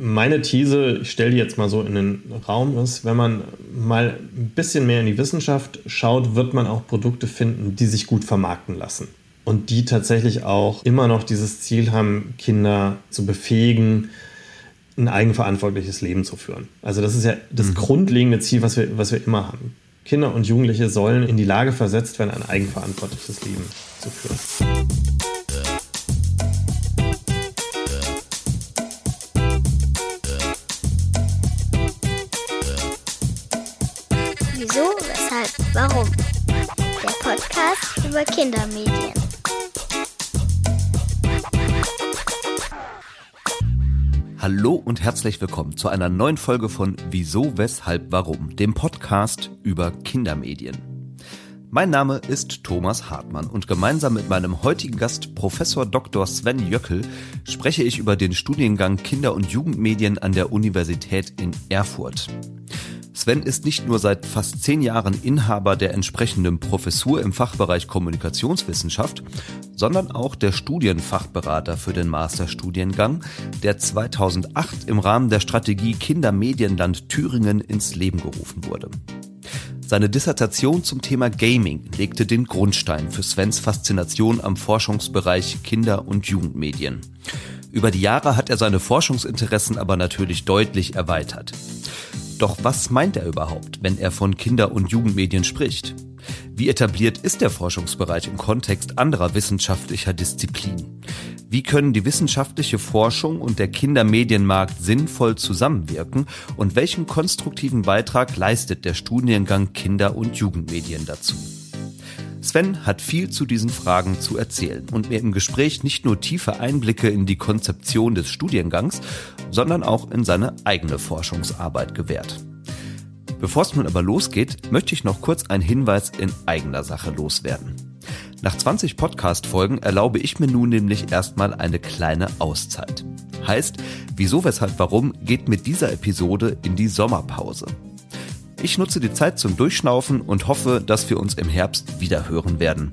Meine These, ich stelle die jetzt mal so in den Raum, ist, wenn man mal ein bisschen mehr in die Wissenschaft schaut, wird man auch Produkte finden, die sich gut vermarkten lassen. Und die tatsächlich auch immer noch dieses Ziel haben, Kinder zu befähigen, ein eigenverantwortliches Leben zu führen. Also das ist ja das mhm. grundlegende Ziel, was wir, was wir immer haben. Kinder und Jugendliche sollen in die Lage versetzt werden, ein eigenverantwortliches Leben zu führen. Podcast über Kindermedien. Hallo und herzlich willkommen zu einer neuen Folge von Wieso, Weshalb, Warum, dem Podcast über Kindermedien. Mein Name ist Thomas Hartmann und gemeinsam mit meinem heutigen Gast Professor Dr. Sven Jöckel spreche ich über den Studiengang Kinder- und Jugendmedien an der Universität in Erfurt. Sven ist nicht nur seit fast zehn Jahren Inhaber der entsprechenden Professur im Fachbereich Kommunikationswissenschaft, sondern auch der Studienfachberater für den Masterstudiengang, der 2008 im Rahmen der Strategie Kindermedienland Thüringen ins Leben gerufen wurde. Seine Dissertation zum Thema Gaming legte den Grundstein für Svens Faszination am Forschungsbereich Kinder- und Jugendmedien. Über die Jahre hat er seine Forschungsinteressen aber natürlich deutlich erweitert. Doch was meint er überhaupt, wenn er von Kinder- und Jugendmedien spricht? Wie etabliert ist der Forschungsbereich im Kontext anderer wissenschaftlicher Disziplinen? Wie können die wissenschaftliche Forschung und der Kindermedienmarkt sinnvoll zusammenwirken und welchen konstruktiven Beitrag leistet der Studiengang Kinder- und Jugendmedien dazu? Sven hat viel zu diesen Fragen zu erzählen und mir im Gespräch nicht nur tiefe Einblicke in die Konzeption des Studiengangs, sondern auch in seine eigene Forschungsarbeit gewährt. Bevor es nun aber losgeht, möchte ich noch kurz einen Hinweis in eigener Sache loswerden. Nach 20 Podcast-Folgen erlaube ich mir nun nämlich erstmal eine kleine Auszeit. Heißt, wieso, weshalb, warum geht mit dieser Episode in die Sommerpause. Ich nutze die Zeit zum Durchschnaufen und hoffe, dass wir uns im Herbst wieder hören werden.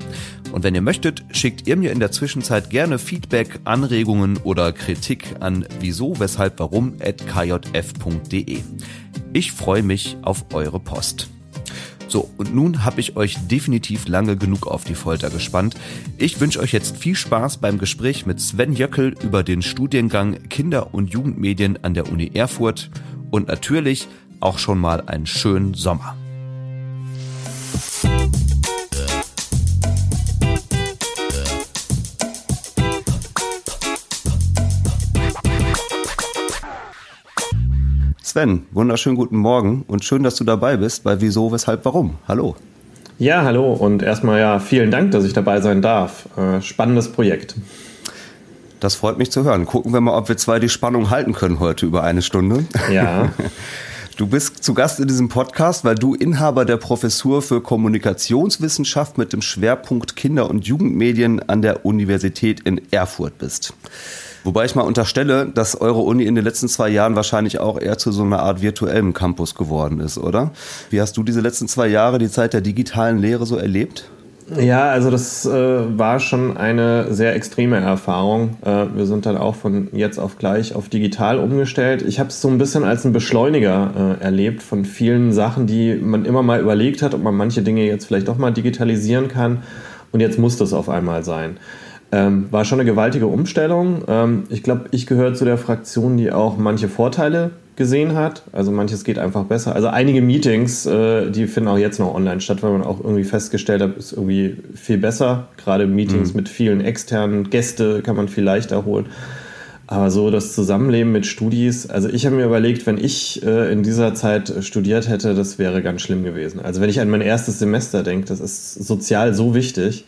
Und wenn ihr möchtet, schickt ihr mir in der Zwischenzeit gerne Feedback, Anregungen oder Kritik an wieso, weshalb, warum at kjf.de. Ich freue mich auf eure Post. So, und nun habe ich euch definitiv lange genug auf die Folter gespannt. Ich wünsche euch jetzt viel Spaß beim Gespräch mit Sven Jöckel über den Studiengang Kinder- und Jugendmedien an der Uni Erfurt und natürlich auch schon mal einen schönen Sommer. Sven, wunderschönen guten Morgen und schön, dass du dabei bist bei Wieso, Weshalb, Warum. Hallo. Ja, hallo und erstmal ja vielen Dank, dass ich dabei sein darf. Äh, spannendes Projekt. Das freut mich zu hören. Gucken wir mal, ob wir zwei die Spannung halten können heute über eine Stunde. Ja. Du bist zu Gast in diesem Podcast, weil du Inhaber der Professur für Kommunikationswissenschaft mit dem Schwerpunkt Kinder- und Jugendmedien an der Universität in Erfurt bist. Wobei ich mal unterstelle, dass eure Uni in den letzten zwei Jahren wahrscheinlich auch eher zu so einer Art virtuellem Campus geworden ist, oder? Wie hast du diese letzten zwei Jahre, die Zeit der digitalen Lehre so erlebt? Ja, also das äh, war schon eine sehr extreme Erfahrung. Äh, wir sind dann auch von jetzt auf gleich auf digital umgestellt. Ich habe es so ein bisschen als ein Beschleuniger äh, erlebt von vielen Sachen, die man immer mal überlegt hat, ob man manche Dinge jetzt vielleicht doch mal digitalisieren kann. Und jetzt muss das auf einmal sein. Ähm, war schon eine gewaltige Umstellung. Ähm, ich glaube, ich gehöre zu der Fraktion, die auch manche Vorteile gesehen hat. Also manches geht einfach besser. Also einige Meetings, äh, die finden auch jetzt noch online statt, weil man auch irgendwie festgestellt hat, ist irgendwie viel besser. Gerade Meetings mhm. mit vielen externen Gäste kann man viel leichter holen. Aber so das Zusammenleben mit Studis, also ich habe mir überlegt, wenn ich äh, in dieser Zeit studiert hätte, das wäre ganz schlimm gewesen. Also wenn ich an mein erstes Semester denke, das ist sozial so wichtig.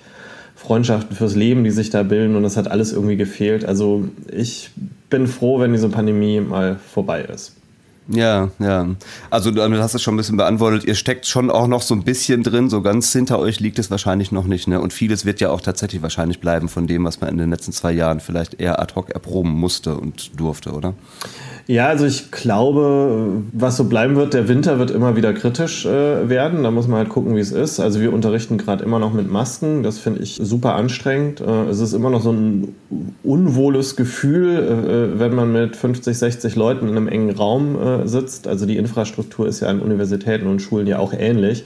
Freundschaften fürs Leben, die sich da bilden und das hat alles irgendwie gefehlt. Also ich bin froh, wenn diese Pandemie mal vorbei ist. Ja, ja. Also du hast es schon ein bisschen beantwortet. Ihr steckt schon auch noch so ein bisschen drin. So ganz hinter euch liegt es wahrscheinlich noch nicht. Ne? Und vieles wird ja auch tatsächlich wahrscheinlich bleiben von dem, was man in den letzten zwei Jahren vielleicht eher ad hoc erproben musste und durfte, oder? Ja, also ich glaube, was so bleiben wird, der Winter wird immer wieder kritisch äh, werden. Da muss man halt gucken, wie es ist. Also wir unterrichten gerade immer noch mit Masken. Das finde ich super anstrengend. Äh, es ist immer noch so ein unwohles Gefühl, äh, wenn man mit 50, 60 Leuten in einem engen Raum äh, sitzt. Also die Infrastruktur ist ja an Universitäten und Schulen ja auch ähnlich.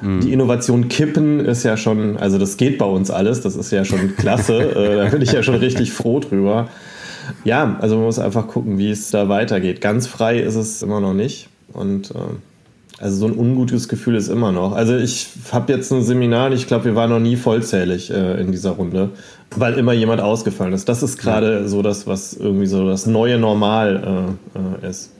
Mhm. Die Innovation kippen ist ja schon, also das geht bei uns alles, das ist ja schon klasse. Äh, da bin ich ja schon richtig froh drüber. Ja, also man muss einfach gucken, wie es da weitergeht. Ganz frei ist es immer noch nicht. Und äh, also so ein ungutes Gefühl ist immer noch. Also ich habe jetzt ein Seminar, ich glaube, wir waren noch nie vollzählig äh, in dieser Runde, weil immer jemand ausgefallen ist. Das ist gerade so das, was irgendwie so das neue Normal äh, äh ist.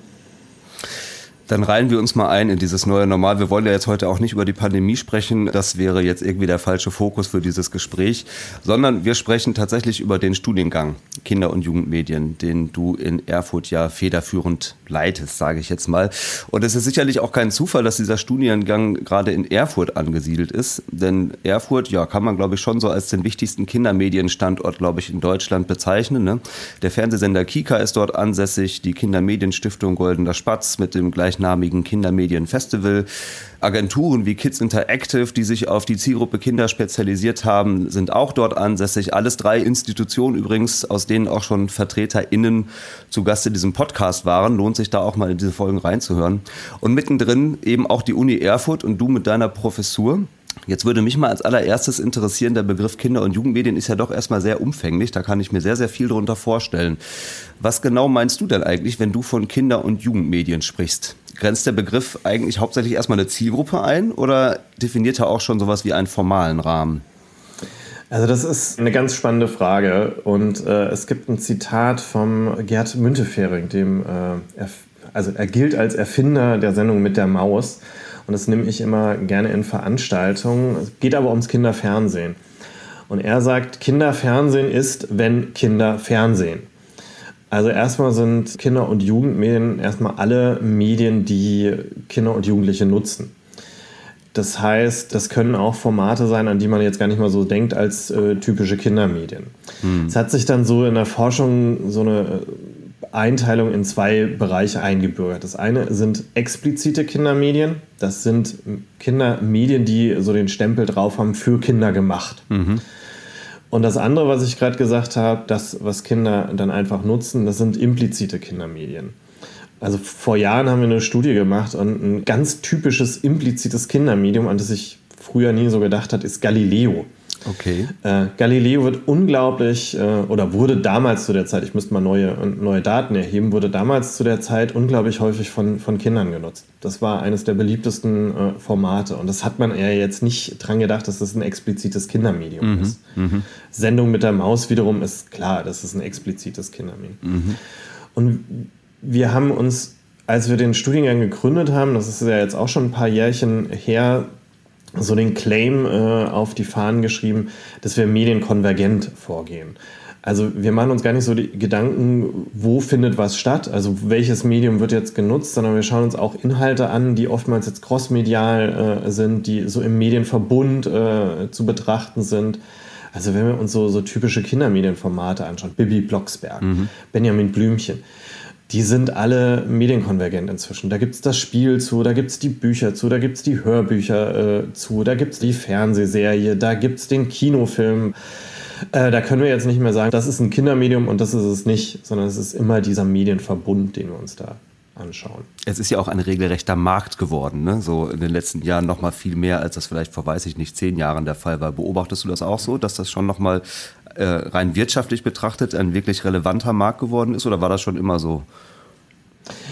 Dann reihen wir uns mal ein in dieses neue Normal. Wir wollen ja jetzt heute auch nicht über die Pandemie sprechen. Das wäre jetzt irgendwie der falsche Fokus für dieses Gespräch, sondern wir sprechen tatsächlich über den Studiengang Kinder- und Jugendmedien, den du in Erfurt ja federführend leitest, sage ich jetzt mal. Und es ist sicherlich auch kein Zufall, dass dieser Studiengang gerade in Erfurt angesiedelt ist, denn Erfurt, ja, kann man glaube ich schon so als den wichtigsten Kindermedienstandort, glaube ich, in Deutschland bezeichnen. Ne? Der Fernsehsender Kika ist dort ansässig, die Kindermedienstiftung Goldener Spatz mit dem gleichen gleichnamigen Kindermedienfestival. Agenturen wie Kids Interactive, die sich auf die Zielgruppe Kinder spezialisiert haben, sind auch dort ansässig. Alles drei Institutionen übrigens, aus denen auch schon VertreterInnen zu Gast in diesem Podcast waren. Lohnt sich da auch mal in diese Folgen reinzuhören. Und mittendrin eben auch die Uni Erfurt und du mit deiner Professur. Jetzt würde mich mal als allererstes interessieren, der Begriff Kinder- und Jugendmedien ist ja doch erstmal sehr umfänglich, da kann ich mir sehr, sehr viel darunter vorstellen. Was genau meinst du denn eigentlich, wenn du von Kinder- und Jugendmedien sprichst? Grenzt der Begriff eigentlich hauptsächlich erstmal eine Zielgruppe ein oder definiert er auch schon sowas wie einen formalen Rahmen? Also das ist eine ganz spannende Frage und äh, es gibt ein Zitat vom Gerd Müntefering, dem äh, also er gilt als Erfinder der Sendung mit der Maus und das nehme ich immer gerne in Veranstaltungen. Es geht aber ums Kinderfernsehen. Und er sagt, Kinderfernsehen ist, wenn Kinder Fernsehen. Also erstmal sind Kinder- und Jugendmedien erstmal alle Medien, die Kinder und Jugendliche nutzen. Das heißt, das können auch Formate sein, an die man jetzt gar nicht mal so denkt als äh, typische Kindermedien. Hm. Es hat sich dann so in der Forschung so eine Einteilung in zwei Bereiche eingebürgert. Das eine sind explizite Kindermedien. Das sind Kindermedien, die so den Stempel drauf haben, für Kinder gemacht. Mhm. Und das andere, was ich gerade gesagt habe, das, was Kinder dann einfach nutzen, das sind implizite Kindermedien. Also vor Jahren haben wir eine Studie gemacht und ein ganz typisches implizites Kindermedium, an das ich früher nie so gedacht habe, ist Galileo. Okay. Äh, Galileo wird unglaublich, äh, oder wurde damals zu der Zeit, ich müsste mal neue, neue Daten erheben, wurde damals zu der Zeit unglaublich häufig von, von Kindern genutzt. Das war eines der beliebtesten äh, Formate. Und das hat man eher jetzt nicht dran gedacht, dass das ein explizites Kindermedium mhm. ist. Mhm. Sendung mit der Maus wiederum ist klar, das ist ein explizites Kindermedium. Mhm. Und wir haben uns als wir den Studiengang gegründet haben, das ist ja jetzt auch schon ein paar Jährchen her, so den Claim äh, auf die Fahnen geschrieben, dass wir medienkonvergent vorgehen. Also wir machen uns gar nicht so die Gedanken, wo findet was statt, also welches Medium wird jetzt genutzt, sondern wir schauen uns auch Inhalte an, die oftmals jetzt crossmedial äh, sind, die so im Medienverbund äh, zu betrachten sind. Also wenn wir uns so, so typische Kindermedienformate anschauen, Bibi Blocksberg, mhm. Benjamin Blümchen, die sind alle medienkonvergent inzwischen. Da gibt es das Spiel zu, da gibt es die Bücher zu, da gibt es die Hörbücher äh, zu, da gibt es die Fernsehserie, da gibt es den Kinofilm. Äh, da können wir jetzt nicht mehr sagen, das ist ein Kindermedium und das ist es nicht, sondern es ist immer dieser Medienverbund, den wir uns da anschauen. Es ist ja auch ein regelrechter Markt geworden, ne? so in den letzten Jahren noch mal viel mehr, als das vielleicht vor, weiß ich nicht, zehn Jahren der Fall war. Beobachtest du das auch so, dass das schon noch mal äh, rein wirtschaftlich betrachtet ein wirklich relevanter Markt geworden ist oder war das schon immer so?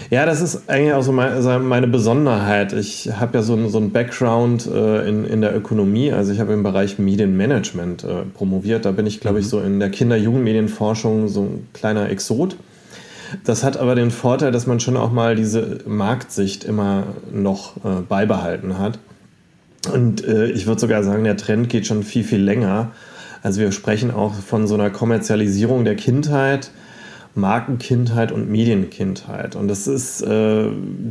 Ja, das ist eigentlich auch so meine, meine Besonderheit. Ich habe ja so einen so Background äh, in, in der Ökonomie. Also ich habe im Bereich Medienmanagement äh, promoviert. Da bin ich, glaube ich, mhm. so in der Kinder-Jugendmedienforschung so ein kleiner Exot. Das hat aber den Vorteil, dass man schon auch mal diese Marktsicht immer noch äh, beibehalten hat. Und äh, ich würde sogar sagen, der Trend geht schon viel, viel länger. Also wir sprechen auch von so einer Kommerzialisierung der Kindheit, Markenkindheit und Medienkindheit. Und das ist äh,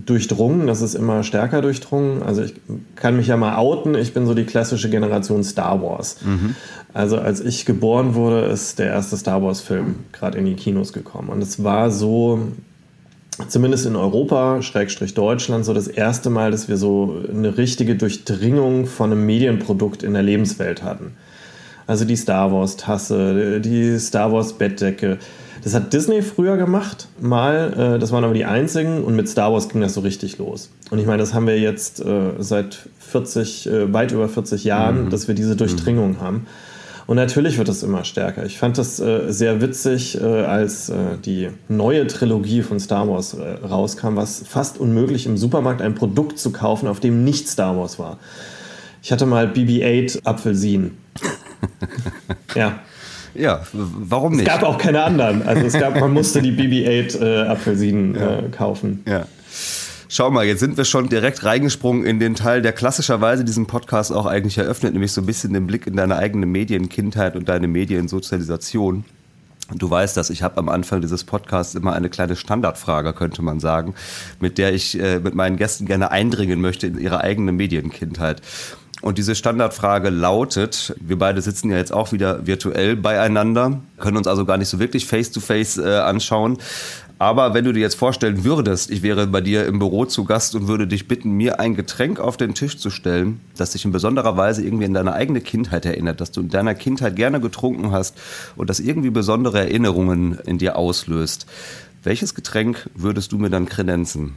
durchdrungen, das ist immer stärker durchdrungen. Also ich kann mich ja mal outen, ich bin so die klassische Generation Star Wars. Mhm. Also als ich geboren wurde, ist der erste Star Wars-Film gerade in die Kinos gekommen. Und es war so, zumindest in Europa, Schrägstrich Deutschland, so das erste Mal, dass wir so eine richtige Durchdringung von einem Medienprodukt in der Lebenswelt hatten. Also die Star Wars-Tasse, die Star Wars-Bettdecke, das hat Disney früher gemacht, mal. Äh, das waren aber die einzigen und mit Star Wars ging das so richtig los. Und ich meine, das haben wir jetzt äh, seit 40, äh, weit über 40 Jahren, mhm. dass wir diese Durchdringung mhm. haben. Und natürlich wird es immer stärker. Ich fand das äh, sehr witzig, äh, als äh, die neue Trilogie von Star Wars äh, rauskam, was fast unmöglich im Supermarkt ein Produkt zu kaufen, auf dem nicht Star Wars war. Ich hatte mal BB-8 Apfelsinen. ja. Ja, warum nicht? Es gab auch keine anderen. Also es gab, man musste die BB-8 äh, Apfelsinen ja. äh, kaufen. Ja. Schau mal, jetzt sind wir schon direkt reingesprungen in den Teil, der klassischerweise diesen Podcast auch eigentlich eröffnet, nämlich so ein bisschen den Blick in deine eigene Medienkindheit und deine Mediensozialisation. Du weißt das, ich habe am Anfang dieses Podcasts immer eine kleine Standardfrage, könnte man sagen, mit der ich äh, mit meinen Gästen gerne eindringen möchte in ihre eigene Medienkindheit. Und diese Standardfrage lautet, wir beide sitzen ja jetzt auch wieder virtuell beieinander, können uns also gar nicht so wirklich face-to-face -face, äh, anschauen. Aber wenn du dir jetzt vorstellen würdest, ich wäre bei dir im Büro zu Gast und würde dich bitten, mir ein Getränk auf den Tisch zu stellen, das dich in besonderer Weise irgendwie in deine eigene Kindheit erinnert, dass du in deiner Kindheit gerne getrunken hast und das irgendwie besondere Erinnerungen in dir auslöst. Welches Getränk würdest du mir dann kredenzen?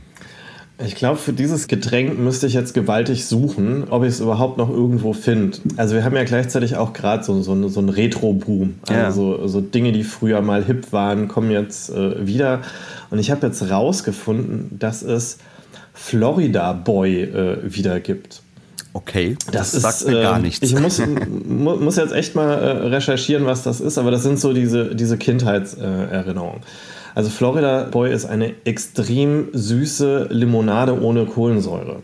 Ich glaube, für dieses Getränk müsste ich jetzt gewaltig suchen, ob ich es überhaupt noch irgendwo finde. Also wir haben ja gleichzeitig auch gerade so, so, so einen Retro-Boom. Also ja. so, so, Dinge, die früher mal hip waren, kommen jetzt äh, wieder. Und ich habe jetzt rausgefunden, dass es Florida Boy äh, wieder gibt. Okay, das, das sagt ist, mir gar nichts. Ich muss, muss jetzt echt mal äh, recherchieren, was das ist, aber das sind so diese, diese Kindheitserinnerungen. Also Florida Boy ist eine extrem süße Limonade ohne Kohlensäure.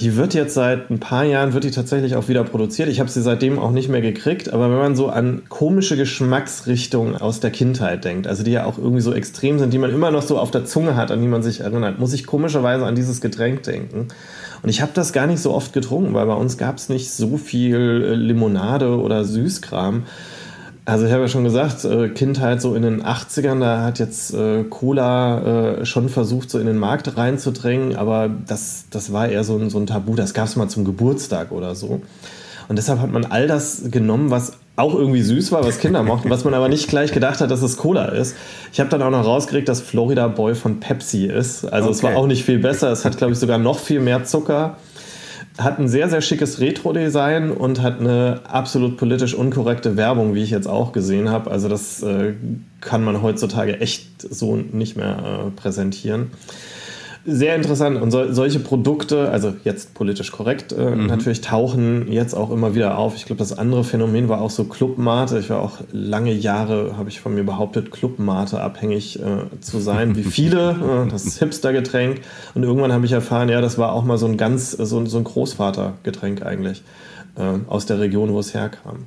Die wird jetzt seit ein paar Jahren, wird die tatsächlich auch wieder produziert. Ich habe sie seitdem auch nicht mehr gekriegt. Aber wenn man so an komische Geschmacksrichtungen aus der Kindheit denkt, also die ja auch irgendwie so extrem sind, die man immer noch so auf der Zunge hat, an die man sich erinnert, muss ich komischerweise an dieses Getränk denken. Und ich habe das gar nicht so oft getrunken, weil bei uns gab es nicht so viel äh, Limonade oder Süßkram. Also ich habe ja schon gesagt, äh, Kindheit so in den 80ern, da hat jetzt äh, Cola äh, schon versucht, so in den Markt reinzudrängen, aber das, das war eher so ein, so ein Tabu, das gab es mal zum Geburtstag oder so. Und deshalb hat man all das genommen, was auch irgendwie süß war, was Kinder mochten, was man aber nicht gleich gedacht hat, dass es Cola ist. Ich habe dann auch noch rausgekriegt, dass Florida Boy von Pepsi ist. Also okay. es war auch nicht viel besser. Es hat, glaube ich, sogar noch viel mehr Zucker hat ein sehr, sehr schickes Retro-Design und hat eine absolut politisch unkorrekte Werbung, wie ich jetzt auch gesehen habe. Also das äh, kann man heutzutage echt so nicht mehr äh, präsentieren sehr interessant. Und so, solche Produkte, also jetzt politisch korrekt, äh, mhm. natürlich tauchen jetzt auch immer wieder auf. Ich glaube, das andere Phänomen war auch so Clubmate. Ich war auch lange Jahre, habe ich von mir behauptet, Clubmate abhängig äh, zu sein, wie viele. äh, das Hipster-Getränk. Und irgendwann habe ich erfahren, ja, das war auch mal so ein ganz, so, so ein Großvater-Getränk eigentlich äh, aus der Region, wo es herkam.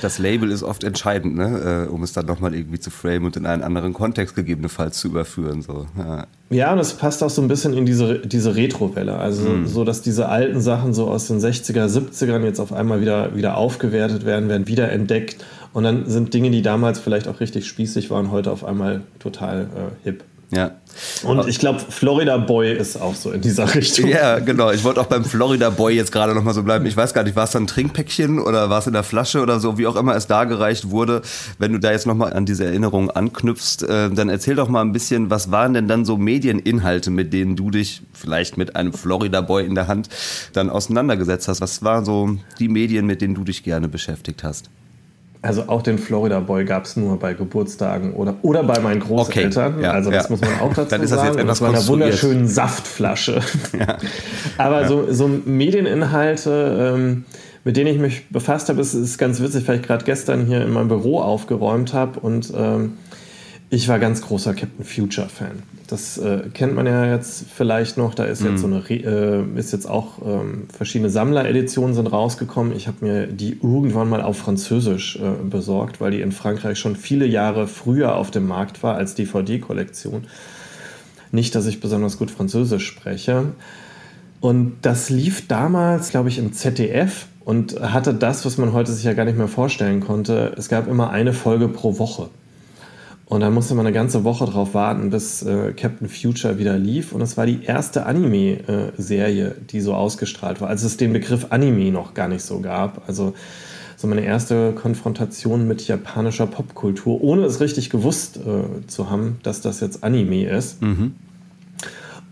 Das Label ist oft entscheidend, ne? Äh, um es dann nochmal irgendwie zu framen und in einen anderen Kontext gegebenenfalls zu überführen. So. Ja. ja, und es passt auch so ein bisschen in diese, diese Retro-Welle. Also mhm. so, dass diese alten Sachen so aus den 60er, 70ern jetzt auf einmal wieder, wieder aufgewertet werden, werden wiederentdeckt. Und dann sind Dinge, die damals vielleicht auch richtig spießig waren, heute auf einmal total äh, hip. Ja. Und ich glaube, Florida Boy ist auch so in dieser Richtung. Ja, genau. Ich wollte auch beim Florida Boy jetzt gerade nochmal so bleiben. Ich weiß gar nicht, war es dann ein Trinkpäckchen oder war es in der Flasche oder so, wie auch immer es dargereicht wurde. Wenn du da jetzt nochmal an diese Erinnerung anknüpfst, äh, dann erzähl doch mal ein bisschen, was waren denn dann so Medieninhalte, mit denen du dich vielleicht mit einem Florida Boy in der Hand dann auseinandergesetzt hast? Was waren so die Medien, mit denen du dich gerne beschäftigt hast? Also auch den Florida Boy gab es nur bei Geburtstagen oder, oder bei meinen Großeltern. Okay, ja, also das ja. muss man auch dazu Dann ist das sagen. Jetzt etwas das war einer wunderschönen Saftflasche. Ja. Aber so, so Medieninhalte, ähm, mit denen ich mich befasst habe, ist, ist ganz witzig, weil ich gerade gestern hier in meinem Büro aufgeräumt habe und ähm, Ich war ganz großer Captain Future Fan. Das äh, kennt man ja jetzt vielleicht noch. Da ist jetzt so eine, äh, ist jetzt auch ähm, verschiedene Sammlereditionen sind rausgekommen. Ich habe mir die irgendwann mal auf Französisch äh, besorgt, weil die in Frankreich schon viele Jahre früher auf dem Markt war als DVD-Kollektion. Nicht, dass ich besonders gut Französisch spreche. Und das lief damals, glaube ich, im ZDF und hatte das, was man heute sich ja gar nicht mehr vorstellen konnte. Es gab immer eine Folge pro Woche. Und dann musste man eine ganze Woche darauf warten, bis äh, Captain Future wieder lief. Und es war die erste Anime-Serie, die so ausgestrahlt war, als es den Begriff Anime noch gar nicht so gab. Also so meine erste Konfrontation mit japanischer Popkultur, ohne es richtig gewusst äh, zu haben, dass das jetzt Anime ist. Mhm.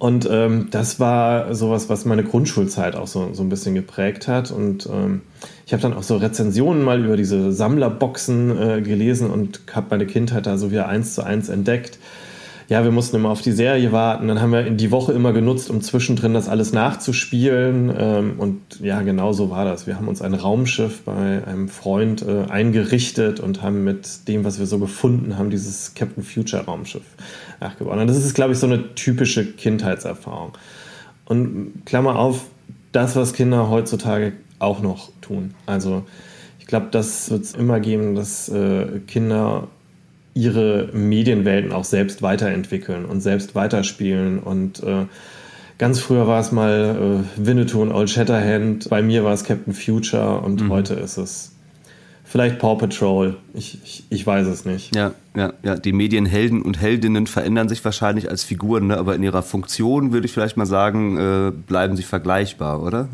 Und ähm, das war sowas, was meine Grundschulzeit auch so, so ein bisschen geprägt hat. Und ähm, ich habe dann auch so Rezensionen mal über diese Sammlerboxen äh, gelesen und habe meine Kindheit da so wieder eins zu eins entdeckt ja, wir mussten immer auf die Serie warten. Dann haben wir die Woche immer genutzt, um zwischendrin das alles nachzuspielen. Ähm, und ja, genau so war das. Wir haben uns ein Raumschiff bei einem Freund äh, eingerichtet und haben mit dem, was wir so gefunden haben, dieses Captain Future Raumschiff nachgebaut. Und das ist, glaube ich, so eine typische Kindheitserfahrung. Und Klammer auf, das, was Kinder heutzutage auch noch tun. Also ich glaube, das wird es immer geben, dass äh, Kinder ihre Medienwelten auch selbst weiterentwickeln und selbst weiterspielen. Und äh, ganz früher war es mal äh, Winnetou und Old Shatterhand, bei mir war es Captain Future und mhm. heute ist es vielleicht Paw Patrol. Ich, ich, ich, weiß es nicht. Ja, ja, ja. Die Medienhelden und Heldinnen verändern sich wahrscheinlich als Figuren, ne? aber in ihrer Funktion würde ich vielleicht mal sagen, äh, bleiben sie vergleichbar, oder?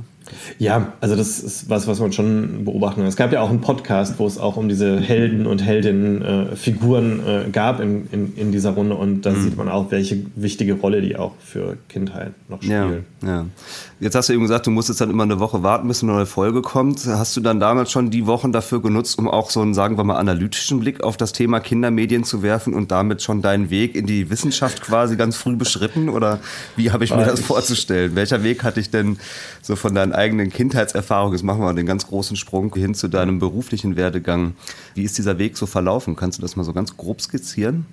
Ja, also das ist was, was man schon beobachten kann. Es gab ja auch einen Podcast, wo es auch um diese Helden und Heldinnen-Figuren äh, äh, gab in, in, in, dieser Runde und da mhm. sieht man auch, welche wichtige Rolle die auch für Kindheit noch spielen. Ja, ja. Jetzt hast du eben gesagt, du musstest dann immer eine Woche warten, bis eine neue Folge kommt. Hast du dann damals schon die Wochen dafür genutzt, um auch so einen, sagen wir mal, analytischen Blick auf das Thema Kindermedien zu werfen und damit schon deinen Weg in die Wissenschaft quasi ganz früh beschritten? Oder wie habe ich mir das vorzustellen? Welcher Weg hatte ich denn so von deinen eigenen Kindheitserfahrungen? Jetzt machen wir den ganz großen Sprung hin zu deinem beruflichen Werdegang. Wie ist dieser Weg so verlaufen? Kannst du das mal so ganz grob skizzieren?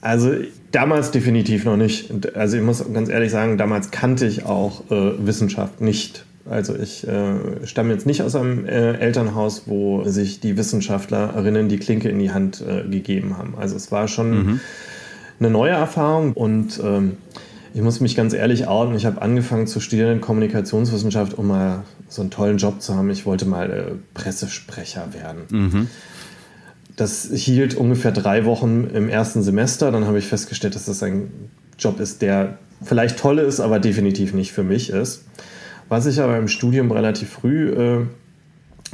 Also damals definitiv noch nicht. Also ich muss ganz ehrlich sagen, damals kannte ich auch äh, Wissenschaft nicht. Also ich äh, stamme jetzt nicht aus einem äh, Elternhaus, wo sich die Wissenschaftlerinnen die Klinke in die Hand äh, gegeben haben. Also es war schon mhm. eine neue Erfahrung und ähm, ich muss mich ganz ehrlich outen. Ich habe angefangen zu studieren in Kommunikationswissenschaft, um mal so einen tollen Job zu haben. Ich wollte mal äh, Pressesprecher werden. Mhm. Das hielt ungefähr drei Wochen im ersten Semester. Dann habe ich festgestellt, dass das ein Job ist, der vielleicht toll ist, aber definitiv nicht für mich ist. Was ich aber im Studium relativ früh äh,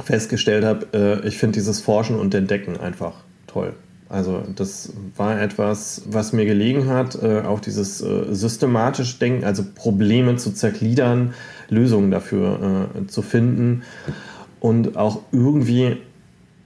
festgestellt habe, äh, ich finde dieses Forschen und Entdecken einfach toll. Also das war etwas, was mir gelegen hat, äh, auch dieses äh, systematisch Denken, also Probleme zu zergliedern, Lösungen dafür äh, zu finden und auch irgendwie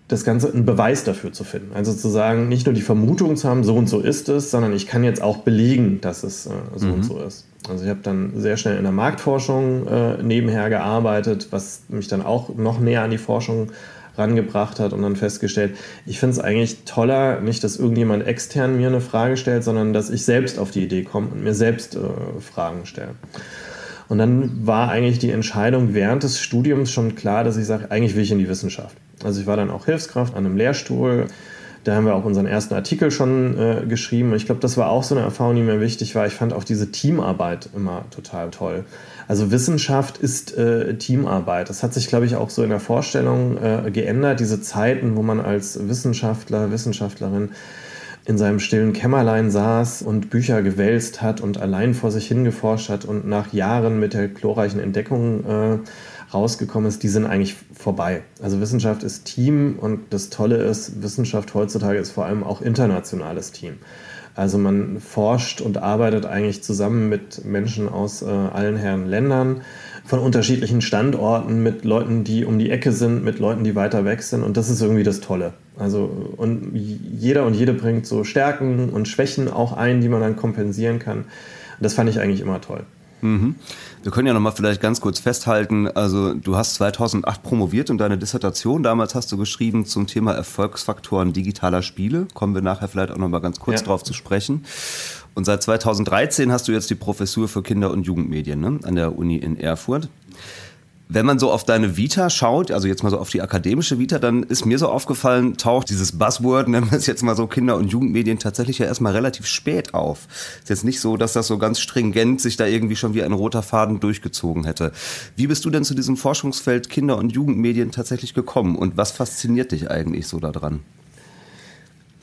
das Ganze einen Beweis dafür zu finden. Also zu sagen, nicht nur die Vermutung zu haben, so und so ist es, sondern ich kann jetzt auch belegen, dass es äh, so mhm. und so ist. Also ich habe dann sehr schnell in der Marktforschung äh, nebenher gearbeitet, was mich dann auch noch näher an die Forschung rangebracht hat und dann festgestellt, ich finde es eigentlich toller, nicht, dass irgendjemand extern mir eine Frage stellt, sondern dass ich selbst auf die Idee komme und mir selbst äh, Fragen stelle. Und dann war eigentlich die Entscheidung während des Studiums schon klar, dass ich sage, eigentlich will ich in die Wissenschaft. Also ich war dann auch Hilfskraft an einem Lehrstuhl. Da haben wir auch unseren ersten Artikel schon äh, geschrieben. Ich glaube, das war auch so eine Erfahrung, die mir wichtig war. Ich fand auch diese Teamarbeit immer total toll. Also Wissenschaft ist äh, Teamarbeit. Das hat sich, glaube ich, auch so in der Vorstellung äh, geändert. Diese Zeiten, wo man als Wissenschaftler, Wissenschaftlerin in seinem stillen Kämmerlein saß und Bücher gewälzt hat und allein vor sich hingeforscht hat und nach Jahren mit der glorreichen Entdeckung äh, rausgekommen ist, die sind eigentlich vorbei. Also Wissenschaft ist Team und das Tolle ist, Wissenschaft heutzutage ist vor allem auch internationales Team. Also man forscht und arbeitet eigentlich zusammen mit Menschen aus äh, allen Herren Ländern, von unterschiedlichen Standorten, mit Leuten, die um die Ecke sind, mit Leuten, die weiter weg sind. Und das ist irgendwie das Tolle. Also und jeder und jede bringt so Stärken und Schwächen auch ein, die man dann kompensieren kann. Und das fand ich eigentlich immer toll. Mhm. Wir können ja nochmal vielleicht ganz kurz festhalten, also du hast 2008 promoviert und deine Dissertation damals hast du geschrieben zum Thema Erfolgsfaktoren digitaler Spiele. Kommen wir nachher vielleicht auch nochmal ganz kurz ja. drauf zu sprechen. Und seit 2013 hast du jetzt die Professur für Kinder- und Jugendmedien ne, an der Uni in Erfurt. Wenn man so auf deine Vita schaut, also jetzt mal so auf die akademische Vita, dann ist mir so aufgefallen, taucht dieses Buzzword, nennen wir es jetzt mal so Kinder- und Jugendmedien, tatsächlich ja erstmal relativ spät auf. Ist jetzt nicht so, dass das so ganz stringent sich da irgendwie schon wie ein roter Faden durchgezogen hätte. Wie bist du denn zu diesem Forschungsfeld Kinder- und Jugendmedien tatsächlich gekommen und was fasziniert dich eigentlich so daran?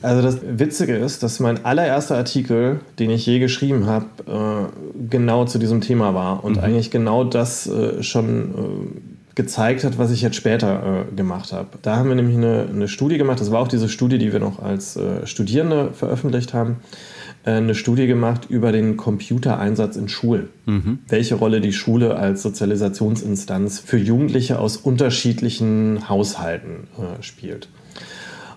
Also das Witzige ist, dass mein allererster Artikel, den ich je geschrieben habe, äh, genau zu diesem Thema war und mhm. eigentlich genau das äh, schon äh, gezeigt hat, was ich jetzt später gemacht habe. Da haben wir nämlich eine, eine, Studie gemacht, das war auch diese Studie, die wir noch als Studierende veröffentlicht haben, eine Studie gemacht über den Computereinsatz in Schulen. Mhm. Welche Rolle die Schule als Sozialisationsinstanz für Jugendliche aus unterschiedlichen Haushalten spielt.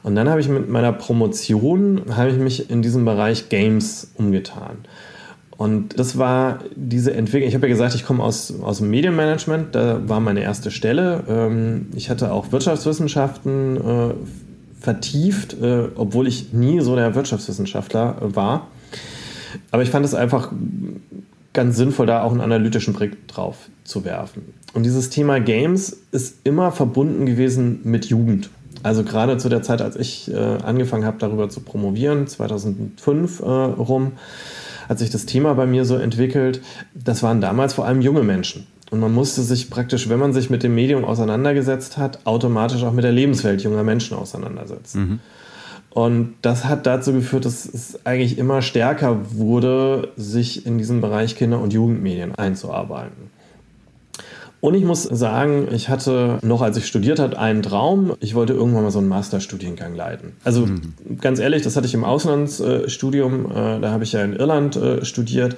Und dann habe ich mit meiner Promotion, habe ich mich in diesem Bereich Games umgetan. Und das war diese Entwicklung. Ich habe ja gesagt, ich komme aus, aus dem Medienmanagement, da war meine erste Stelle. Ähm, ich hatte auch Wirtschaftswissenschaften äh, vertieft, äh, obwohl ich nie so der Wirtschaftswissenschaftler war. Aber ich fand es einfach ganz sinnvoll, da auch einen analytischen Blick drauf zu werfen. Und dieses Thema Games ist immer verbunden gewesen mit Jugend. Also gerade zu der Zeit, als ich äh, angefangen habe, darüber zu promovieren, 2005 äh, rum, hat sich das Thema bei mir so entwickelt. Das waren damals vor allem junge Menschen. Und man musste sich praktisch, wenn man sich mit dem Medium auseinandergesetzt hat, automatisch auch mit der Lebenswelt junger Menschen auseinandersetzen. Mhm. Und das hat dazu geführt, dass es eigentlich immer stärker wurde, sich in diesen Bereich Kinder- und Jugendmedien einzuarbeiten. Und ich muss sagen, ich hatte noch, als ich studiert habe, einen Traum. Ich wollte irgendwann mal so einen Masterstudiengang leiten. Also mhm. ganz ehrlich, das hatte ich im Auslandsstudium. Äh, da habe ich ja in Irland äh, studiert.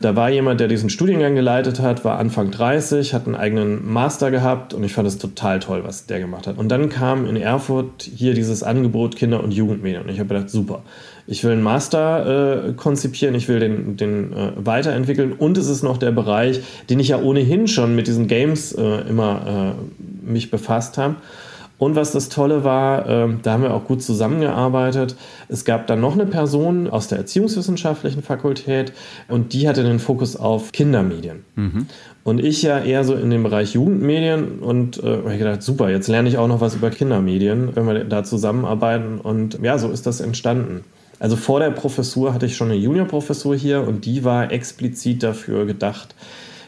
Da war jemand, der diesen Studiengang geleitet hat, war Anfang 30, hat einen eigenen Master gehabt und ich fand es total toll, was der gemacht hat. Und dann kam in Erfurt hier dieses Angebot Kinder- und Jugendmedien und ich habe gedacht, super ich will einen Master äh, konzipieren, ich will den, den äh, weiterentwickeln und es ist noch der Bereich, den ich ja ohnehin schon mit diesen Games äh, immer äh, mich befasst habe. Und was das Tolle war, äh, da haben wir auch gut zusammengearbeitet. Es gab dann noch eine Person aus der Erziehungswissenschaftlichen Fakultät und die hatte den Fokus auf Kindermedien. Mhm. Und ich ja eher so in dem Bereich Jugendmedien und äh, habe ich gedacht, super, jetzt lerne ich auch noch was über Kindermedien, wenn wir da zusammenarbeiten. Und ja, so ist das entstanden. Also vor der Professur hatte ich schon eine Juniorprofessur hier und die war explizit dafür gedacht,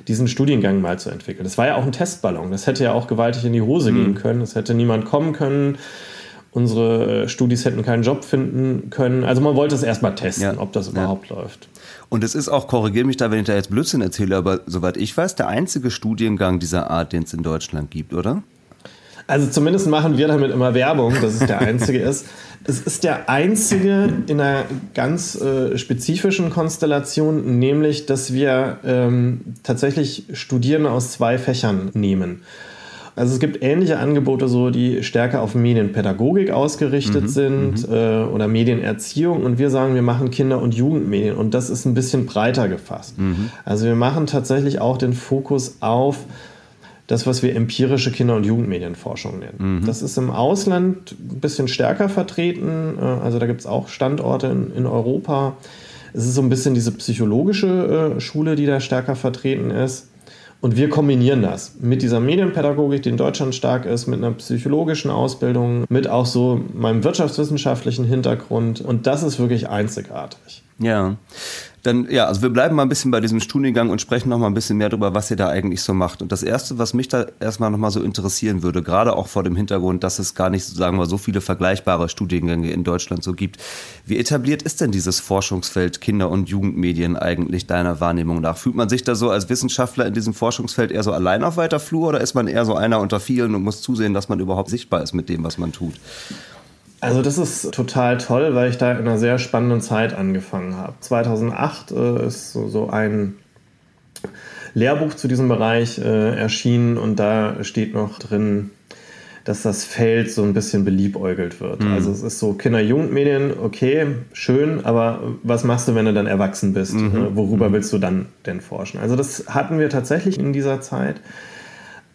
diesen Studiengang mal zu entwickeln. Das war ja auch ein Testballon. Das hätte ja auch gewaltig in die Hose mhm. gehen können. Es hätte niemand kommen können. Unsere äh, Studis hätten keinen Job finden können. Also man wollte es erstmal testen, ja. ob das überhaupt ja. läuft. Und es ist auch, korrigiere mich da, wenn ich da jetzt Blödsinn erzähle, aber soweit ich weiß, der einzige Studiengang dieser Art, den es in Deutschland gibt, oder? Also zumindest machen wir damit immer Werbung, dass es der einzige ist. Es ist der einzige in einer ganz äh, spezifischen Konstellation, nämlich dass wir ähm, tatsächlich Studierende aus zwei Fächern nehmen. Also es gibt ähnliche Angebote, so die stärker auf Medienpädagogik ausgerichtet mhm, sind mhm. äh, oder Medienerziehung und wir sagen, wir machen Kinder- und Jugendmedien und das ist ein bisschen breiter gefasst. Mhm. Also wir machen tatsächlich auch den Fokus auf das, was wir empirische Kinder- und Jugendmedienforschung nennen. Mhm. Das ist im Ausland ein bisschen stärker vertreten. Äh, also da gibt es auch Standorte in, in, Europa. Es ist so ein bisschen diese psychologische äh, Schule, die da stärker vertreten ist. Und wir kombinieren das mit dieser Medienpädagogik, die in Deutschland stark ist, mit einer psychologischen Ausbildung, mit auch so meinem wirtschaftswissenschaftlichen Hintergrund. Und das ist wirklich einzigartig. Ja. Dann, ja, also wir bleiben mal ein bisschen bei diesem Studiengang und sprechen noch mal ein bisschen mehr darüber, was ihr da eigentlich so macht. Und das Erste, was mich da erstmal noch mal so interessieren würde, gerade auch vor dem Hintergrund, dass es gar nicht, sagen wir, so viele vergleichbare Studiengänge in Deutschland so gibt. Wie etabliert ist denn dieses Forschungsfeld Kinder- und Jugendmedien eigentlich deiner Wahrnehmung nach? Fühlt man sich da so als Wissenschaftler in diesem Forschungsfeld eher so allein auf weiter Flur oder ist man eher so einer unter vielen und muss zusehen, dass man überhaupt sichtbar ist mit dem, was man tut? Also das ist total toll, weil ich da in einer sehr spannenden Zeit angefangen habe. 2008 äh, ist so, so, ein Lehrbuch zu diesem Bereich äh, erschienen und da steht noch drin, dass das Feld so ein bisschen beliebäugelt wird. Mhm. Also es ist so Kinder-Jugendmedien, okay, schön, aber was machst du, wenn du dann erwachsen bist? Mhm. Äh, worüber mhm. willst du dann denn forschen? Also das hatten wir tatsächlich in dieser Zeit.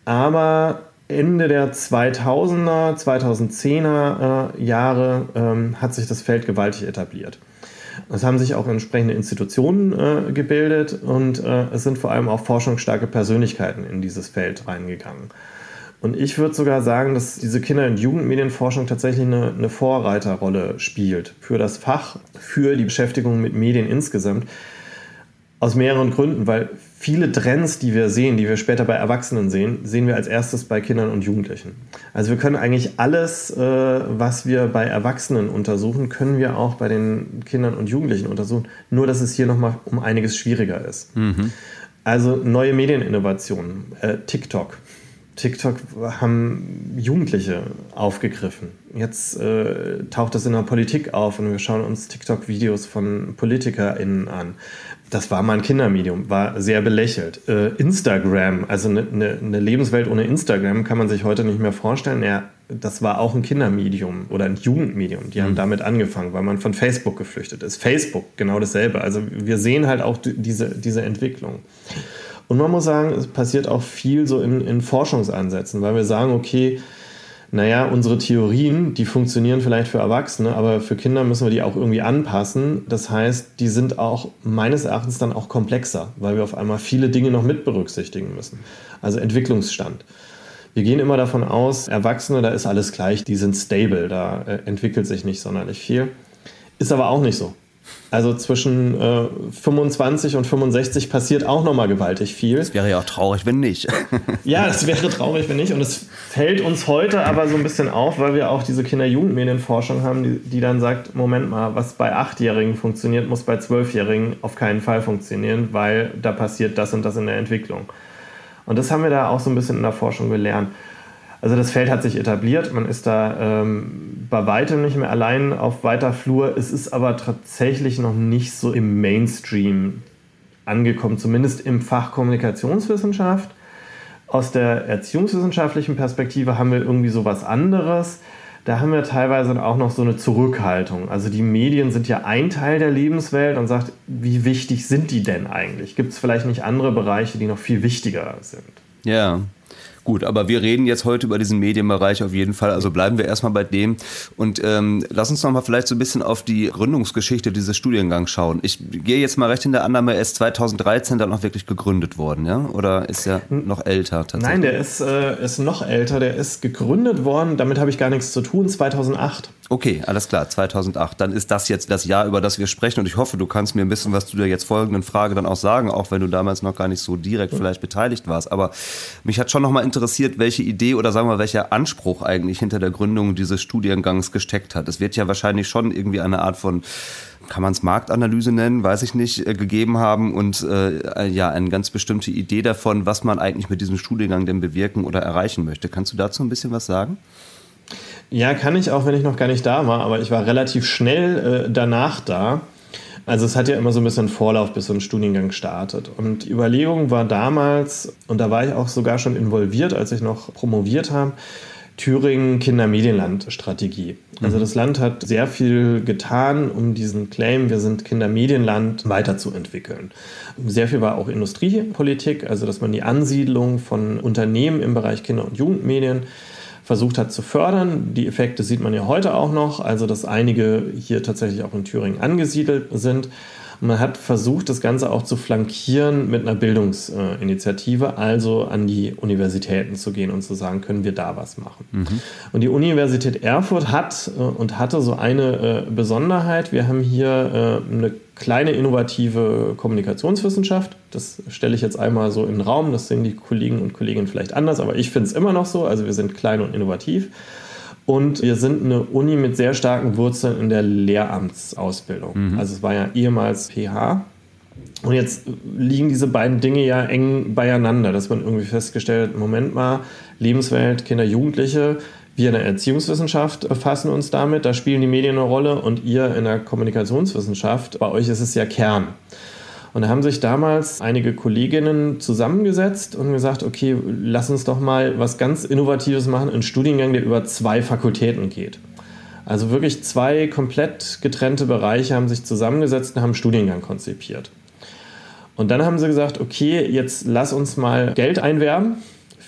Aber Ende der 2000er, 2010er äh, Jahre ähm, hat sich das Feld gewaltig etabliert. Es haben sich auch entsprechende Institutionen äh, gebildet und äh, es sind vor allem auch forschungsstarke Persönlichkeiten in dieses Feld reingegangen. Und ich würde sogar sagen, dass diese Kinder- und Jugendmedienforschung tatsächlich eine, eine Vorreiterrolle spielt für das Fach, für die Beschäftigung mit Medien insgesamt. Aus mehreren Gründen, weil viele Trends, die wir sehen, die wir später bei Erwachsenen sehen, sehen wir als erstes bei Kindern und Jugendlichen. Also wir können eigentlich alles, äh, was wir bei Erwachsenen untersuchen, können wir auch bei den Kindern und Jugendlichen untersuchen. Nur, dass es hier nochmal um einiges schwieriger ist. Mhm. Also neue Medieninnovationen, äh, TikTok. TikTok haben Jugendliche aufgegriffen. Jetzt äh, taucht das in der Politik auf und wir schauen uns TikTok-Videos von PolitikerInnen an. Das war mal ein Kindermedium, war sehr belächelt. Äh, Instagram, also eine ne, ne Lebenswelt ohne Instagram kann man sich heute nicht mehr vorstellen. Ja, das war auch ein Kindermedium oder ein Jugendmedium. Die mhm. haben damit angefangen, weil man von Facebook geflüchtet ist. Facebook, genau dasselbe. Also wir sehen halt auch diese, diese Entwicklung. Und man muss sagen, es passiert auch viel so in, in Forschungsansätzen, weil wir sagen, okay, naja, unsere Theorien, die funktionieren vielleicht für Erwachsene, aber für Kinder müssen wir die auch irgendwie anpassen. Das heißt, die sind auch meines Erachtens dann auch komplexer, weil wir auf einmal viele Dinge noch mit berücksichtigen müssen. Also Entwicklungsstand. Wir gehen immer davon aus, Erwachsene, da ist alles gleich, die sind stable, da äh, entwickelt sich nicht sonderlich viel. Ist aber auch nicht so. Also zwischen äh, 25 und 65 passiert auch nochmal gewaltig viel. Das wäre ja auch traurig, wenn nicht. ja, es wäre traurig, wenn nicht. Und es fällt uns heute aber so ein bisschen auf, weil wir auch diese Kinder-Jugendmedienforschung haben, die, die dann sagt, Moment mal, was bei Achtjährigen funktioniert, muss bei Zwölfjährigen auf keinen Fall funktionieren, weil da passiert das und das in der Entwicklung. Und das haben wir da auch so ein bisschen in der Forschung gelernt. Also das Feld hat sich etabliert, man ist da ähm, bei weitem nicht mehr allein auf weiter Flur. Es ist aber tatsächlich noch nicht so im Mainstream angekommen, zumindest im Fach Kommunikationswissenschaft. Aus der erziehungswissenschaftlichen Perspektive haben wir irgendwie so was anderes. Da haben wir teilweise auch noch so eine Zurückhaltung. Also die Medien sind ja ein Teil der Lebenswelt und sagt, wie wichtig sind die denn eigentlich? Gibt es vielleicht nicht andere Bereiche, die noch viel wichtiger sind? Ja, Gut, aber wir reden jetzt heute über diesen Medienbereich auf jeden Fall, also bleiben wir erstmal bei dem und ähm, lass uns nochmal vielleicht so ein bisschen auf die Gründungsgeschichte dieses Studiengangs schauen. Ich gehe jetzt mal recht in der Annahme, er ist 2013 dann auch wirklich gegründet worden, ja? Oder ist er noch älter tatsächlich? Nein, der ist, äh, ist noch älter, der ist gegründet worden, damit habe ich gar nichts zu tun, 2008. Okay, alles klar, 2008. Dann ist das jetzt das Jahr, über das wir sprechen und ich hoffe, du kannst mir ein bisschen was zu der jetzt folgenden Frage dann auch sagen, auch wenn du damals noch gar nicht so direkt vielleicht beteiligt warst. Aber mich hat schon nochmal interessiert, welche Idee oder sagen wir, welcher Anspruch eigentlich hinter der Gründung dieses Studiengangs gesteckt hat. Es wird ja wahrscheinlich schon irgendwie eine Art von kann man es Marktanalyse nennen, weiß ich nicht, äh, gegeben haben und äh, ja, eine ganz bestimmte Idee davon, was man eigentlich mit diesem Studiengang denn bewirken oder erreichen möchte. Kannst du dazu ein bisschen was sagen? Ja, kann ich auch, wenn ich noch gar nicht da war, aber ich war relativ schnell äh, danach da. Also es hat ja immer so ein bisschen Vorlauf, bis so ein Studiengang startet. Und die Überlegung war damals, und da war ich auch sogar schon involviert, als ich noch promoviert habe, Thüringen Kindermedienland-Strategie. Also mhm. das Land hat sehr viel getan, um diesen Claim, wir sind Kindermedienland, weiterzuentwickeln. Sehr viel war auch Industriepolitik, also dass man die Ansiedlung von Unternehmen im Bereich Kinder- und Jugendmedien versucht hat zu fördern. Die Effekte sieht man ja heute auch noch, also dass einige hier tatsächlich auch in Thüringen angesiedelt sind. Man hat versucht, das Ganze auch zu flankieren mit einer Bildungsinitiative, also an die Universitäten zu gehen und zu sagen, können wir da was machen. Mhm. Und die Universität Erfurt hat äh, und hatte so eine äh, Besonderheit. Wir haben hier äh, eine kleine innovative Kommunikationswissenschaft. Das stelle ich jetzt einmal so in den Raum. Das sehen die Kollegen und Kolleginnen vielleicht anders, aber ich finde es immer noch so. Also wir sind klein und innovativ. Und wir sind eine Uni mit sehr starken Wurzeln in der Lehramtsausbildung. Mhm. Also es war ja ehemals PH. Und jetzt liegen diese beiden Dinge ja eng beieinander, dass man irgendwie festgestellt hat, Moment mal, Lebenswelt, Kinder, Jugendliche, wir in der Erziehungswissenschaft befassen uns damit, da spielen die Medien eine Rolle und ihr in der Kommunikationswissenschaft, bei euch ist es ja Kern. Und da haben sich damals einige Kolleginnen zusammengesetzt und gesagt, okay, lass uns doch mal was ganz Innovatives machen, einen Studiengang, der über zwei Fakultäten geht. Also wirklich zwei komplett getrennte Bereiche haben sich zusammengesetzt und haben einen Studiengang konzipiert. Und dann haben sie gesagt, okay, jetzt lass uns mal Geld einwerben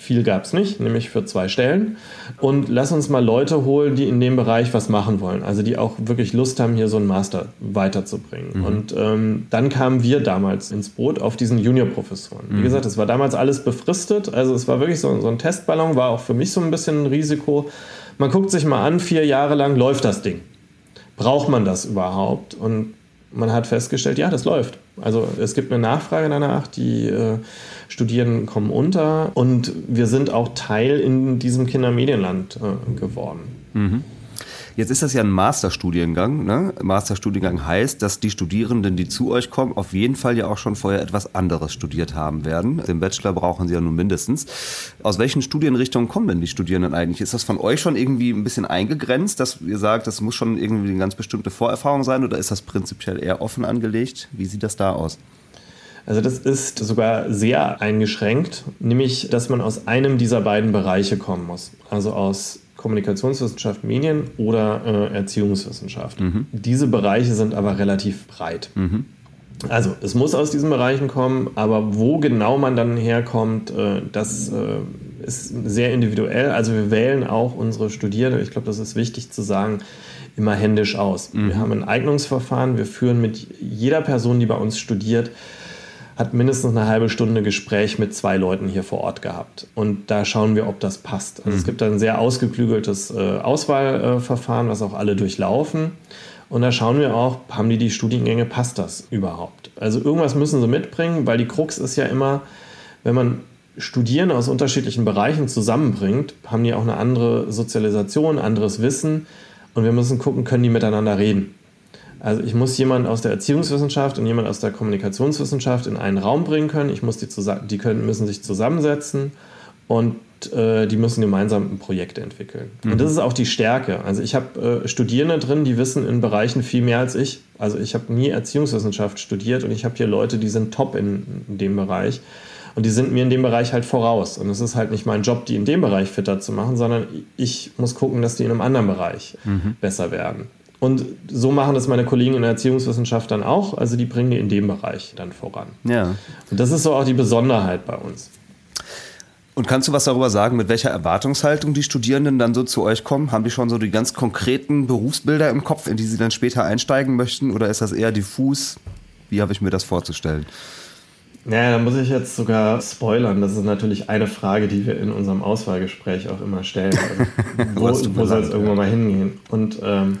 viel gab es nicht, nämlich für zwei Stellen. Und lass uns mal Leute holen, die in dem Bereich was machen wollen. Also die auch wirklich Lust haben, hier so einen Master weiterzubringen. Mhm. Und ähm, dann kamen wir damals ins Boot auf diesen Juniorprofessoren. Mhm. Wie gesagt, es war damals alles befristet. Also es war wirklich so, so ein Testballon, war auch für mich so ein bisschen ein Risiko. Man guckt sich mal an, vier Jahre lang läuft das Ding. Braucht man das überhaupt? Und man hat festgestellt, ja, das läuft. Also es gibt eine Nachfrage danach, die äh, Studierenden kommen unter und wir sind auch Teil in diesem Kindermedienland äh, geworden. Mhm. Jetzt ist das ja ein Masterstudiengang. Ne? Masterstudiengang heißt, dass die Studierenden, die zu euch kommen, auf jeden Fall ja auch schon vorher etwas anderes studiert haben werden. Den Bachelor brauchen sie ja nun mindestens. Aus welchen Studienrichtungen kommen denn die Studierenden eigentlich? Ist das von euch schon irgendwie ein bisschen eingegrenzt, dass ihr sagt, das muss schon irgendwie eine ganz bestimmte Vorerfahrung sein oder ist das prinzipiell eher offen angelegt? Wie sieht das da aus? Also das ist sogar sehr eingeschränkt, nämlich dass man aus einem dieser beiden Bereiche kommen muss. Also aus Kommunikationswissenschaft, Medien oder äh, Erziehungswissenschaft. Mhm. Diese Bereiche sind aber relativ breit. Mhm. Also es muss aus diesen Bereichen kommen, aber wo genau man dann herkommt, äh, das äh, ist sehr individuell. Also wir wählen auch unsere Studierenden, ich glaube, das ist wichtig zu sagen, immer händisch aus. Mhm. Wir haben ein Eignungsverfahren, wir führen mit jeder Person, die bei uns studiert, hat mindestens eine halbe Stunde Gespräch mit zwei Leuten hier vor Ort gehabt. Und da schauen wir, ob das passt. Also mhm. es gibt ein sehr ausgeklügeltes äh, Auswahlverfahren, was auch alle durchlaufen. Und da schauen wir auch, haben die die Studiengänge, passt das überhaupt? Also irgendwas müssen sie mitbringen, weil die Krux ist ja immer, wenn man Studierende aus unterschiedlichen Bereichen zusammenbringt, haben die auch eine andere Sozialisation, anderes Wissen. Und wir müssen gucken, können die miteinander reden. Also ich muss jemanden aus der Erziehungswissenschaft und jemanden aus der Kommunikationswissenschaft in einen Raum bringen können. Ich muss die, die können, müssen sich zusammensetzen und äh, die müssen gemeinsam ein Projekt entwickeln. Mhm. Und das ist auch die Stärke. Also ich habe äh, Studierende drin, die wissen in Bereichen viel mehr als ich. Also ich habe nie Erziehungswissenschaft studiert und ich habe hier Leute, die sind top in, in dem Bereich. Und die sind mir in dem Bereich halt voraus. Und es ist halt nicht mein Job, die in dem Bereich fitter zu machen, sondern ich muss gucken, dass die in einem anderen Bereich mhm. besser werden. Und so machen das meine Kollegen in der Erziehungswissenschaft dann auch. Also die bringen die in dem Bereich dann voran. Ja. Und das ist so auch die Besonderheit bei uns. Und kannst du was darüber sagen, mit welcher Erwartungshaltung die Studierenden dann so zu euch kommen? Haben die schon so die ganz konkreten Berufsbilder im Kopf, in die sie dann später einsteigen möchten? Oder ist das eher diffus? Wie habe ich mir das vorzustellen? Naja, da muss ich jetzt sogar spoilern. Das ist natürlich eine Frage, die wir in unserem Auswahlgespräch auch immer stellen. Also, wo, wo soll es irgendwann mal hingehen? Und ähm,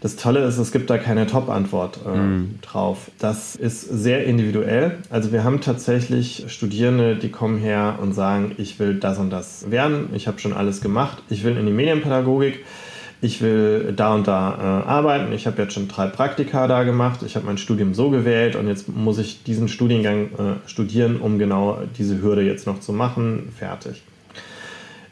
das Tolle ist, es gibt da keine Top-Antwort äh, mhm. drauf. Das ist sehr individuell. Also wir haben tatsächlich Studierende, die kommen her und sagen, ich will das und das werden. Ich habe schon alles gemacht. Ich will in die Medienpädagogik. Ich will da und da äh, arbeiten. Ich habe jetzt schon drei Praktika da gemacht. Ich habe mein Studium so gewählt und jetzt muss ich diesen Studiengang äh, studieren, um genau diese Hürde jetzt noch zu machen. Fertig.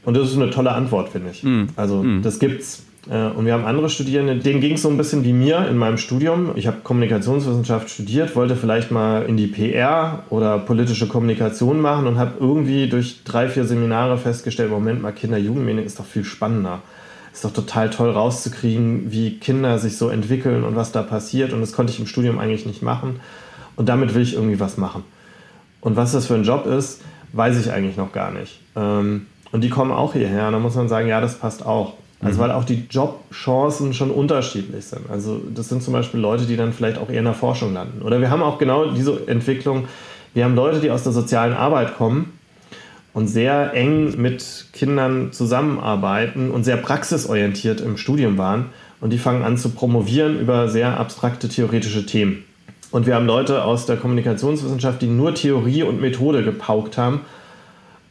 Und das ist eine tolle Antwort, finde ich. Mhm. Also mhm. das gibt's. Äh, und wir haben andere Studierende, denen ging es so ein bisschen wie mir in meinem Studium. Ich habe Kommunikationswissenschaft studiert, wollte vielleicht mal in die PR oder politische Kommunikation machen und habe irgendwie durch drei, vier Seminare festgestellt, Moment mal, Kinder-Jugendmedien ist doch viel spannender. Ist doch total toll rauszukriegen, wie Kinder sich so entwickeln und was da passiert. Und das konnte ich im Studium eigentlich nicht machen. Und damit will ich irgendwie was machen. Und was das für ein Job ist, weiß ich eigentlich noch gar nicht. Ähm, und die kommen auch hierher. Und da muss man sagen, ja, das passt auch. Also mhm. weil auch die Jobchancen schon unterschiedlich sind. Also das sind zum Beispiel Leute, die dann vielleicht auch eher in der Forschung landen. Oder wir haben auch genau diese Entwicklung. Wir haben Leute, die aus der sozialen Arbeit kommen und sehr eng mit Kindern zusammenarbeiten und sehr praxisorientiert im Studium waren. Und die fangen an zu promovieren über sehr abstrakte theoretische Themen. Und wir haben Leute aus der Kommunikationswissenschaft, die nur Theorie und Methode gepaukt haben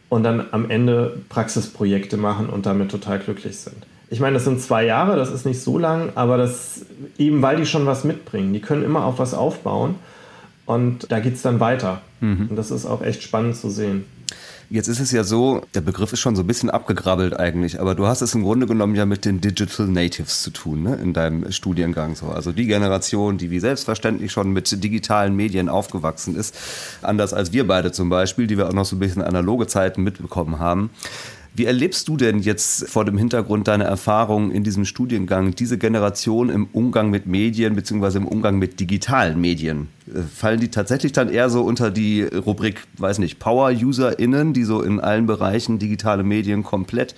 und dann am Ende Praxisprojekte machen und damit total glücklich sind ich meine, das sind zwei Jahre, das ist nicht so lang, aber das eben, weil die schon was mitbringen. Die können immer auf was aufbauen und da geht es dann weiter. Mhm. Und das ist auch echt spannend zu sehen. Jetzt ist es ja so, der Begriff ist schon so ein bisschen abgegrabbelt eigentlich, aber du hast es im Grunde genommen ja mit den Digital Natives zu tun, ne, in deinem Studiengang so. Also die Generation, die wie selbstverständlich schon mit digitalen Medien aufgewachsen ist, anders als wir beide zum Beispiel, die wir auch noch so ein bisschen analoge Zeiten mitbekommen haben. Wie erlebst du denn jetzt vor dem Hintergrund deiner Erfahrungen in diesem Studiengang diese Generation im Umgang mit Medien beziehungsweise im Umgang mit digitalen Medien? Fallen die tatsächlich dann eher so unter die Rubrik, weiß nicht, Power-UserInnen, die so in allen Bereichen digitale Medien komplett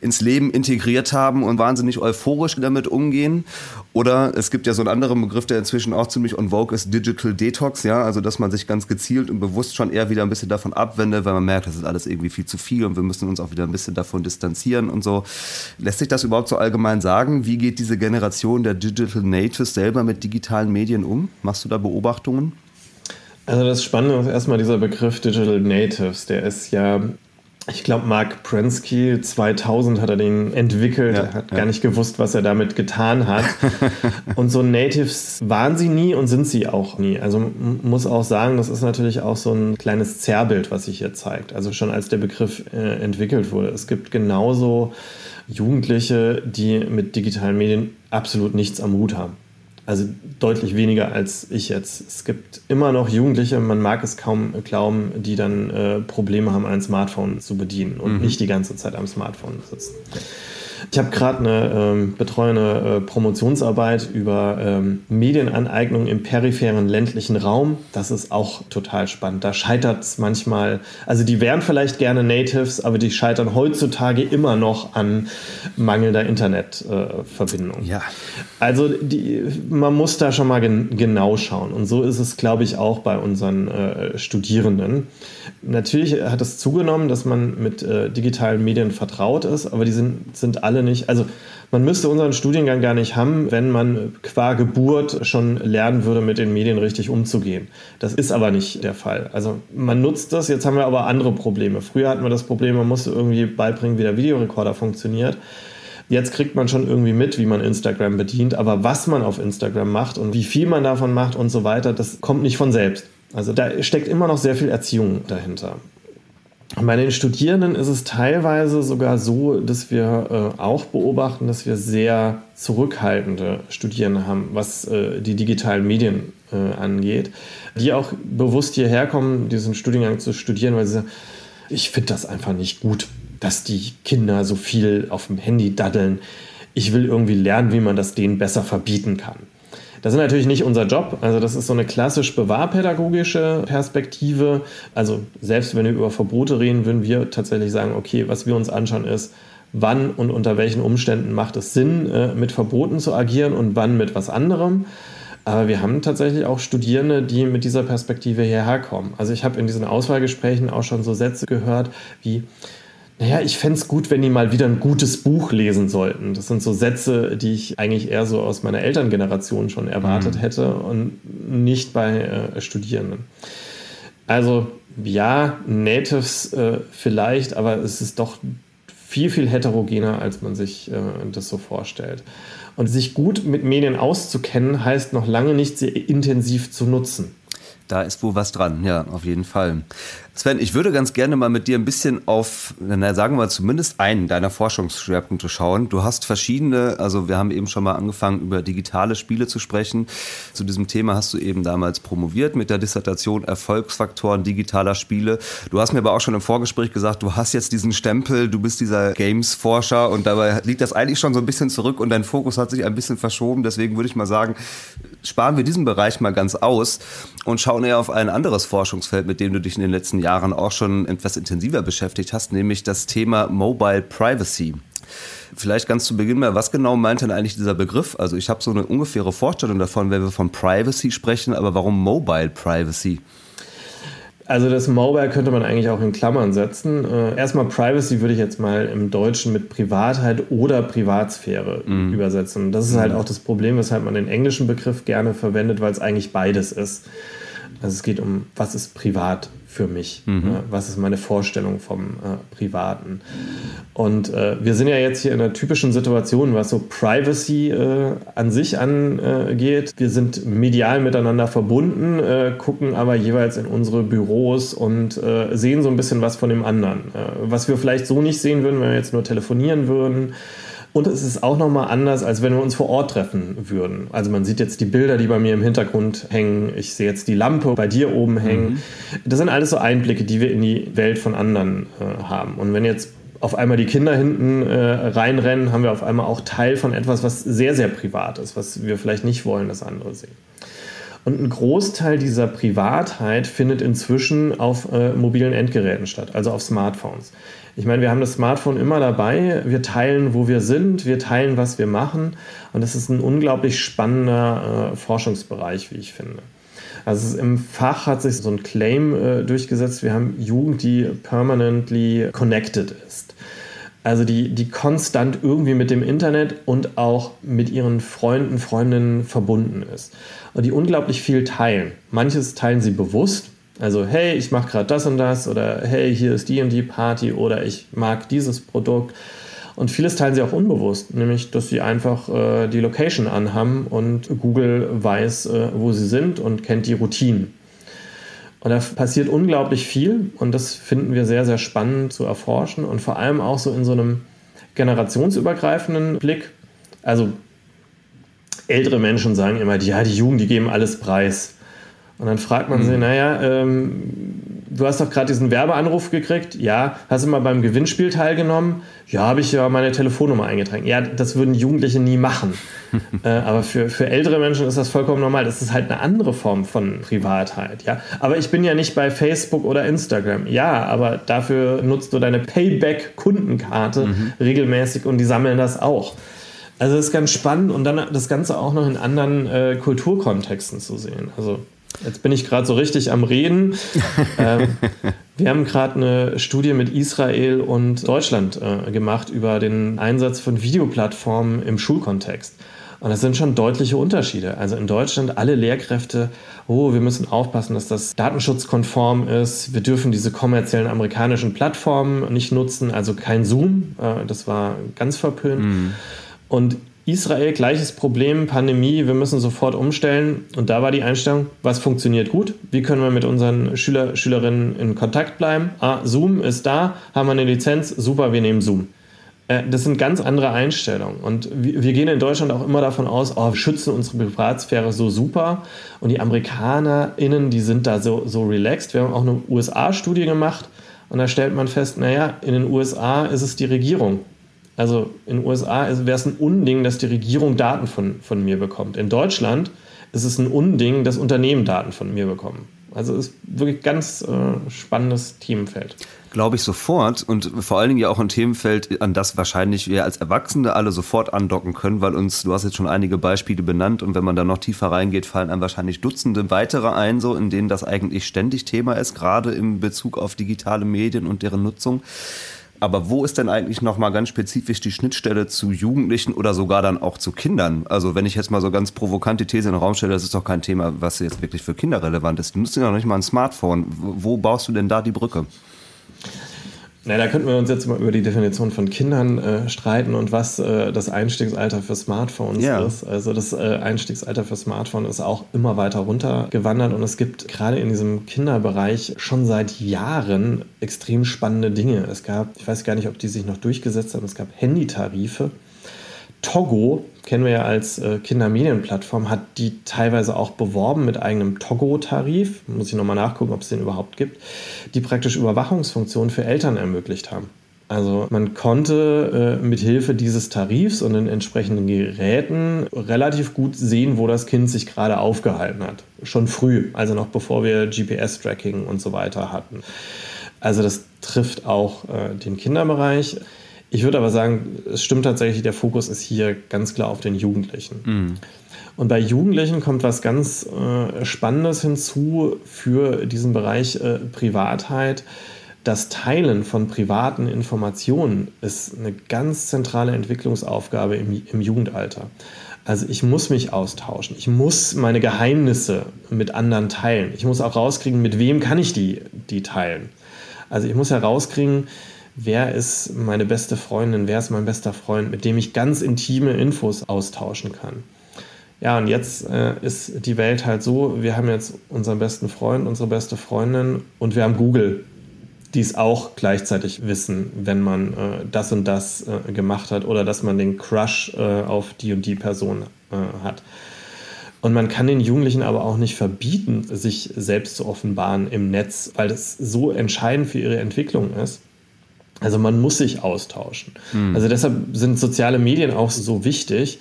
ins Leben integriert haben und wahnsinnig euphorisch damit umgehen? Oder es gibt ja so einen anderen Begriff, der inzwischen auch ziemlich on vogue ist, Digital Detox, ja, also dass man sich ganz gezielt und bewusst schon eher wieder ein bisschen davon abwendet, weil man merkt, das ist alles irgendwie viel zu viel und wir müssen uns auch wieder ein bisschen davon distanzieren und so. Lässt sich das überhaupt so allgemein sagen? Wie geht diese Generation der Digital Natives selber mit digitalen Medien um? Machst du da Beobachtungen? Also das Spannende ist erstmal dieser Begriff Digital Natives, der ist ja ich glaube, Mark Prensky 2000 hat er den entwickelt. Ja, er hat ja. gar nicht gewusst, was er damit getan hat. und so Natives waren sie nie und sind sie auch nie. Also muss auch sagen, das ist natürlich auch so ein kleines Zerrbild, was sich hier zeigt. Also schon als der Begriff äh, entwickelt wurde. Es gibt genauso Jugendliche, die mit digitalen Medien absolut nichts am Hut haben. Also deutlich weniger als ich jetzt. Es gibt immer noch Jugendliche, man mag es kaum glauben, die dann äh, Probleme haben, ein Smartphone zu bedienen und mhm. nicht die ganze Zeit am Smartphone sitzen. Ich habe gerade eine ähm, betreuende äh, Promotionsarbeit über ähm, Medienaneignung im peripheren ländlichen Raum. Das ist auch total spannend. Da scheitert es manchmal, also die wären vielleicht gerne Natives, aber die scheitern heutzutage immer noch an mangelnder Internetverbindung. Äh, ja. Also die, man muss da schon mal gen genau schauen. Und so ist es, glaube ich, auch bei unseren äh, Studierenden. Natürlich hat es zugenommen, dass man mit äh, digitalen Medien vertraut ist, aber die sind, sind alle nicht. Also man müsste unseren Studiengang gar nicht haben, wenn man qua Geburt schon lernen würde, mit den Medien richtig umzugehen. Das ist aber nicht der Fall. Also man nutzt das, jetzt haben wir aber andere Probleme. Früher hatten wir das Problem, man musste irgendwie beibringen, wie der Videorekorder funktioniert. Jetzt kriegt man schon irgendwie mit, wie man Instagram bedient, aber was man auf Instagram macht und wie viel man davon macht und so weiter, das kommt nicht von selbst. Also da steckt immer noch sehr viel Erziehung dahinter. Bei den Studierenden ist es teilweise sogar so, dass wir äh, auch beobachten, dass wir sehr zurückhaltende Studierende haben, was äh, die digitalen Medien äh, angeht, die auch bewusst hierher kommen, diesen Studiengang zu studieren, weil sie sagen, ich finde das einfach nicht gut, dass die Kinder so viel auf dem Handy daddeln. Ich will irgendwie lernen, wie man das denen besser verbieten kann. Das ist natürlich nicht unser Job. Also das ist so eine klassisch bewahrpädagogische Perspektive. Also selbst wenn wir über Verbote reden, würden wir tatsächlich sagen, okay, was wir uns anschauen ist, wann und unter welchen Umständen macht es Sinn, äh, mit Verboten zu agieren und wann mit was anderem. Aber wir haben tatsächlich auch Studierende, die mit dieser Perspektive hierher kommen. Also ich habe in diesen Auswahlgesprächen auch schon so Sätze gehört wie, naja, ich fände es gut, wenn die mal wieder ein gutes Buch lesen sollten. Das sind so Sätze, die ich eigentlich eher so aus meiner Elterngeneration schon erwartet mhm. hätte und nicht bei äh, Studierenden. Also ja, Natives äh, vielleicht, aber es ist doch viel, viel heterogener, als man sich äh, das so vorstellt. Und sich gut mit Medien auszukennen, heißt noch lange nicht, sie intensiv zu nutzen. Da ist wohl was dran, ja, auf jeden Fall. Sven, ich würde ganz gerne mal mit dir ein bisschen auf, na, sagen wir zumindest einen deiner Forschungsschwerpunkte schauen. Du hast verschiedene, also wir haben eben schon mal angefangen, über digitale Spiele zu sprechen. Zu diesem Thema hast du eben damals promoviert mit der Dissertation Erfolgsfaktoren digitaler Spiele. Du hast mir aber auch schon im Vorgespräch gesagt, du hast jetzt diesen Stempel, du bist dieser Games-Forscher und dabei liegt das eigentlich schon so ein bisschen zurück und dein Fokus hat sich ein bisschen verschoben. Deswegen würde ich mal sagen, sparen wir diesen Bereich mal ganz aus und schauen eher auf ein anderes Forschungsfeld, mit dem du dich in den letzten Jahren auch schon etwas intensiver beschäftigt hast, nämlich das Thema Mobile Privacy. Vielleicht ganz zu Beginn mal, was genau meint denn eigentlich dieser Begriff? Also ich habe so eine ungefähre Vorstellung davon, wenn wir von Privacy sprechen, aber warum Mobile Privacy? Also das Mobile könnte man eigentlich auch in Klammern setzen. Äh, erstmal Privacy würde ich jetzt mal im Deutschen mit Privatheit oder Privatsphäre mm. übersetzen. Das ist halt mhm. auch das Problem, weshalb man den englischen Begriff gerne verwendet, weil es eigentlich beides ist. Also es geht um, was ist privat für mich? Mhm. Äh, was ist meine Vorstellung vom äh, Privaten? Und äh, wir sind ja jetzt hier in einer typischen Situation, was so Privacy äh, an sich angeht. wir sind medial miteinander verbunden, äh, gucken aber jeweils in unsere Büros und äh, sehen so ein bisschen was von dem anderen. was wir vielleicht so nicht sehen würden, wenn wir jetzt nur telefonieren würden. Und es ist auch nochmal anders, als wenn wir uns vor Ort treffen würden. Also man sieht jetzt die Bilder, die bei mir im Hintergrund hängen. Ich sehe jetzt die Lampe bei dir oben hängen. Mhm. Das sind alles so Einblicke, die wir in die Welt von anderen äh, haben. Und wenn jetzt auf einmal die Kinder hinten äh, reinrennen, haben wir auf einmal auch Teil von etwas, was sehr, sehr privat ist, was wir vielleicht nicht wollen, dass andere sehen. Und ein Großteil dieser Privatheit findet inzwischen auf äh, mobilen Endgeräten statt, also auf Smartphones. Ich meine, wir haben das Smartphone immer dabei, wir teilen, wo wir sind, wir teilen, was wir machen. Und das ist ein unglaublich spannender äh, Forschungsbereich, wie ich finde. Also im Fach hat sich so ein Claim äh, durchgesetzt, wir haben Jugend, die permanently connected ist. Also die, die konstant irgendwie mit dem Internet und auch mit ihren Freunden, Freundinnen verbunden ist. Und die unglaublich viel teilen. Manches teilen sie bewusst, also, hey, ich mache gerade das und das oder hey, hier ist die und die Party oder ich mag dieses Produkt. Und vieles teilen sie auch unbewusst, nämlich dass sie einfach äh, die Location anhaben und Google weiß, äh, wo sie sind und kennt die Routinen. Und da passiert unglaublich viel und das finden wir sehr, sehr spannend zu erforschen und vor allem auch so in so einem generationsübergreifenden Blick. Also ältere Menschen sagen immer, ja, die Jugend, die geben alles preis. Und dann fragt man mhm. sie, naja, ähm, du hast doch gerade diesen Werbeanruf gekriegt. Ja, hast du mal beim Gewinnspiel teilgenommen? Ja, habe ich ja meine Telefonnummer eingetragen. Ja, das würden Jugendliche nie machen. äh, aber für, für ältere Menschen ist das vollkommen normal. Das ist halt eine andere Form von Privatheit. Ja, aber ich bin ja nicht bei Facebook oder Instagram. Ja, aber dafür nutzt du deine Payback-Kundenkarte mhm. regelmäßig und die sammeln das auch. Also das ist ganz spannend und dann das Ganze auch noch in anderen äh, Kulturkontexten zu sehen. Also Jetzt bin ich gerade so richtig am Reden. ähm, wir haben gerade eine Studie mit Israel und Deutschland äh, gemacht über den Einsatz von Videoplattformen im Schulkontext. Und das sind schon deutliche Unterschiede. Also in Deutschland alle Lehrkräfte, oh, wir müssen aufpassen, dass das datenschutzkonform ist. Wir dürfen diese kommerziellen amerikanischen Plattformen nicht nutzen, also kein Zoom. Äh, das war ganz verpönt. Mhm. Und Israel gleiches Problem, Pandemie, wir müssen sofort umstellen. Und da war die Einstellung, was funktioniert gut? Wie können wir mit unseren Schüler, Schülerinnen in Kontakt bleiben? Ah, Zoom ist da, haben wir eine Lizenz, super, wir nehmen Zoom. Äh, das sind ganz andere Einstellungen. Und wir gehen in Deutschland auch immer davon aus, oh, wir schützen unsere Privatsphäre so super. Und die AmerikanerInnen, die sind da so, so relaxed. Wir haben auch eine USA-Studie gemacht. Und da stellt man fest, naja, in den USA ist es die Regierung, also in den USA wäre es ein Unding, dass die Regierung Daten von, von mir bekommt. In Deutschland ist es ein Unding, dass Unternehmen Daten von mir bekommen. Also ist wirklich ganz äh, spannendes Themenfeld. Glaube ich sofort und vor allen Dingen ja auch ein Themenfeld, an das wahrscheinlich wir als Erwachsene alle sofort andocken können, weil uns, du hast jetzt schon einige Beispiele benannt und wenn man da noch tiefer reingeht, fallen einem wahrscheinlich Dutzende weitere ein, so in denen das eigentlich ständig Thema ist, gerade im Bezug auf digitale Medien und deren Nutzung. Aber wo ist denn eigentlich nochmal ganz spezifisch die Schnittstelle zu Jugendlichen oder sogar dann auch zu Kindern? Also wenn ich jetzt mal so ganz provokant die These in den Raum stelle, das ist doch kein Thema, was jetzt wirklich für Kinder relevant ist. Die nutzen ja noch nicht mal ein Smartphone. Wo baust du denn da die Brücke? Na, da könnten wir uns jetzt mal über die Definition von Kindern äh, streiten und was äh, das Einstiegsalter für Smartphones ja. ist. Also das äh, Einstiegsalter für Smartphone ist auch immer weiter runtergewandert und es gibt gerade in diesem Kinderbereich schon seit Jahren extrem spannende Dinge. Es gab, ich weiß gar nicht, ob die sich noch durchgesetzt haben, es gab Handytarife. Togo kennen wir ja als äh, Kindermedienplattform, hat die teilweise auch beworben mit eigenem Togo-Tarif. Muss ich nochmal nachgucken, ob es den überhaupt gibt, die praktisch Überwachungsfunktionen für Eltern ermöglicht haben. Also man konnte äh, mit Hilfe dieses Tarifs und den entsprechenden Geräten relativ gut sehen, wo das Kind sich gerade aufgehalten hat. Schon früh, also noch bevor wir GPS-Tracking und so weiter hatten. Also das trifft auch äh, den Kinderbereich. Ich würde aber sagen, es stimmt tatsächlich, der Fokus ist hier ganz klar auf den Jugendlichen. Mhm. Und bei Jugendlichen kommt was ganz äh, Spannendes hinzu für diesen Bereich äh, Privatheit. das Teilen von privaten Informationen ist eine ganz zentrale Entwicklungsaufgabe im, im Jugendalter. Also ich muss mich austauschen. Ich muss meine Geheimnisse mit anderen teilen. Ich muss auch rauskriegen, mit wem kann ich die, die teilen. Also ich muss herauskriegen, wer ist meine beste Freundin, wer ist mein bester Freund, mit dem ich ganz intime Infos austauschen kann. Ja, und jetzt äh, ist die Welt halt so, wir haben jetzt unseren besten Freund, unsere beste Freundin und wir haben Google, die es auch gleichzeitig wissen, wenn man äh, das und das äh, gemacht hat oder dass man den Crush äh, auf die und die Person äh, hat. Und man kann den Jugendlichen aber auch nicht verbieten, sich selbst zu offenbaren im Netz, weil das so entscheidend für ihre Entwicklung ist. Also man muss sich austauschen. Mhm. Also deshalb sind soziale Medien auch so wichtig,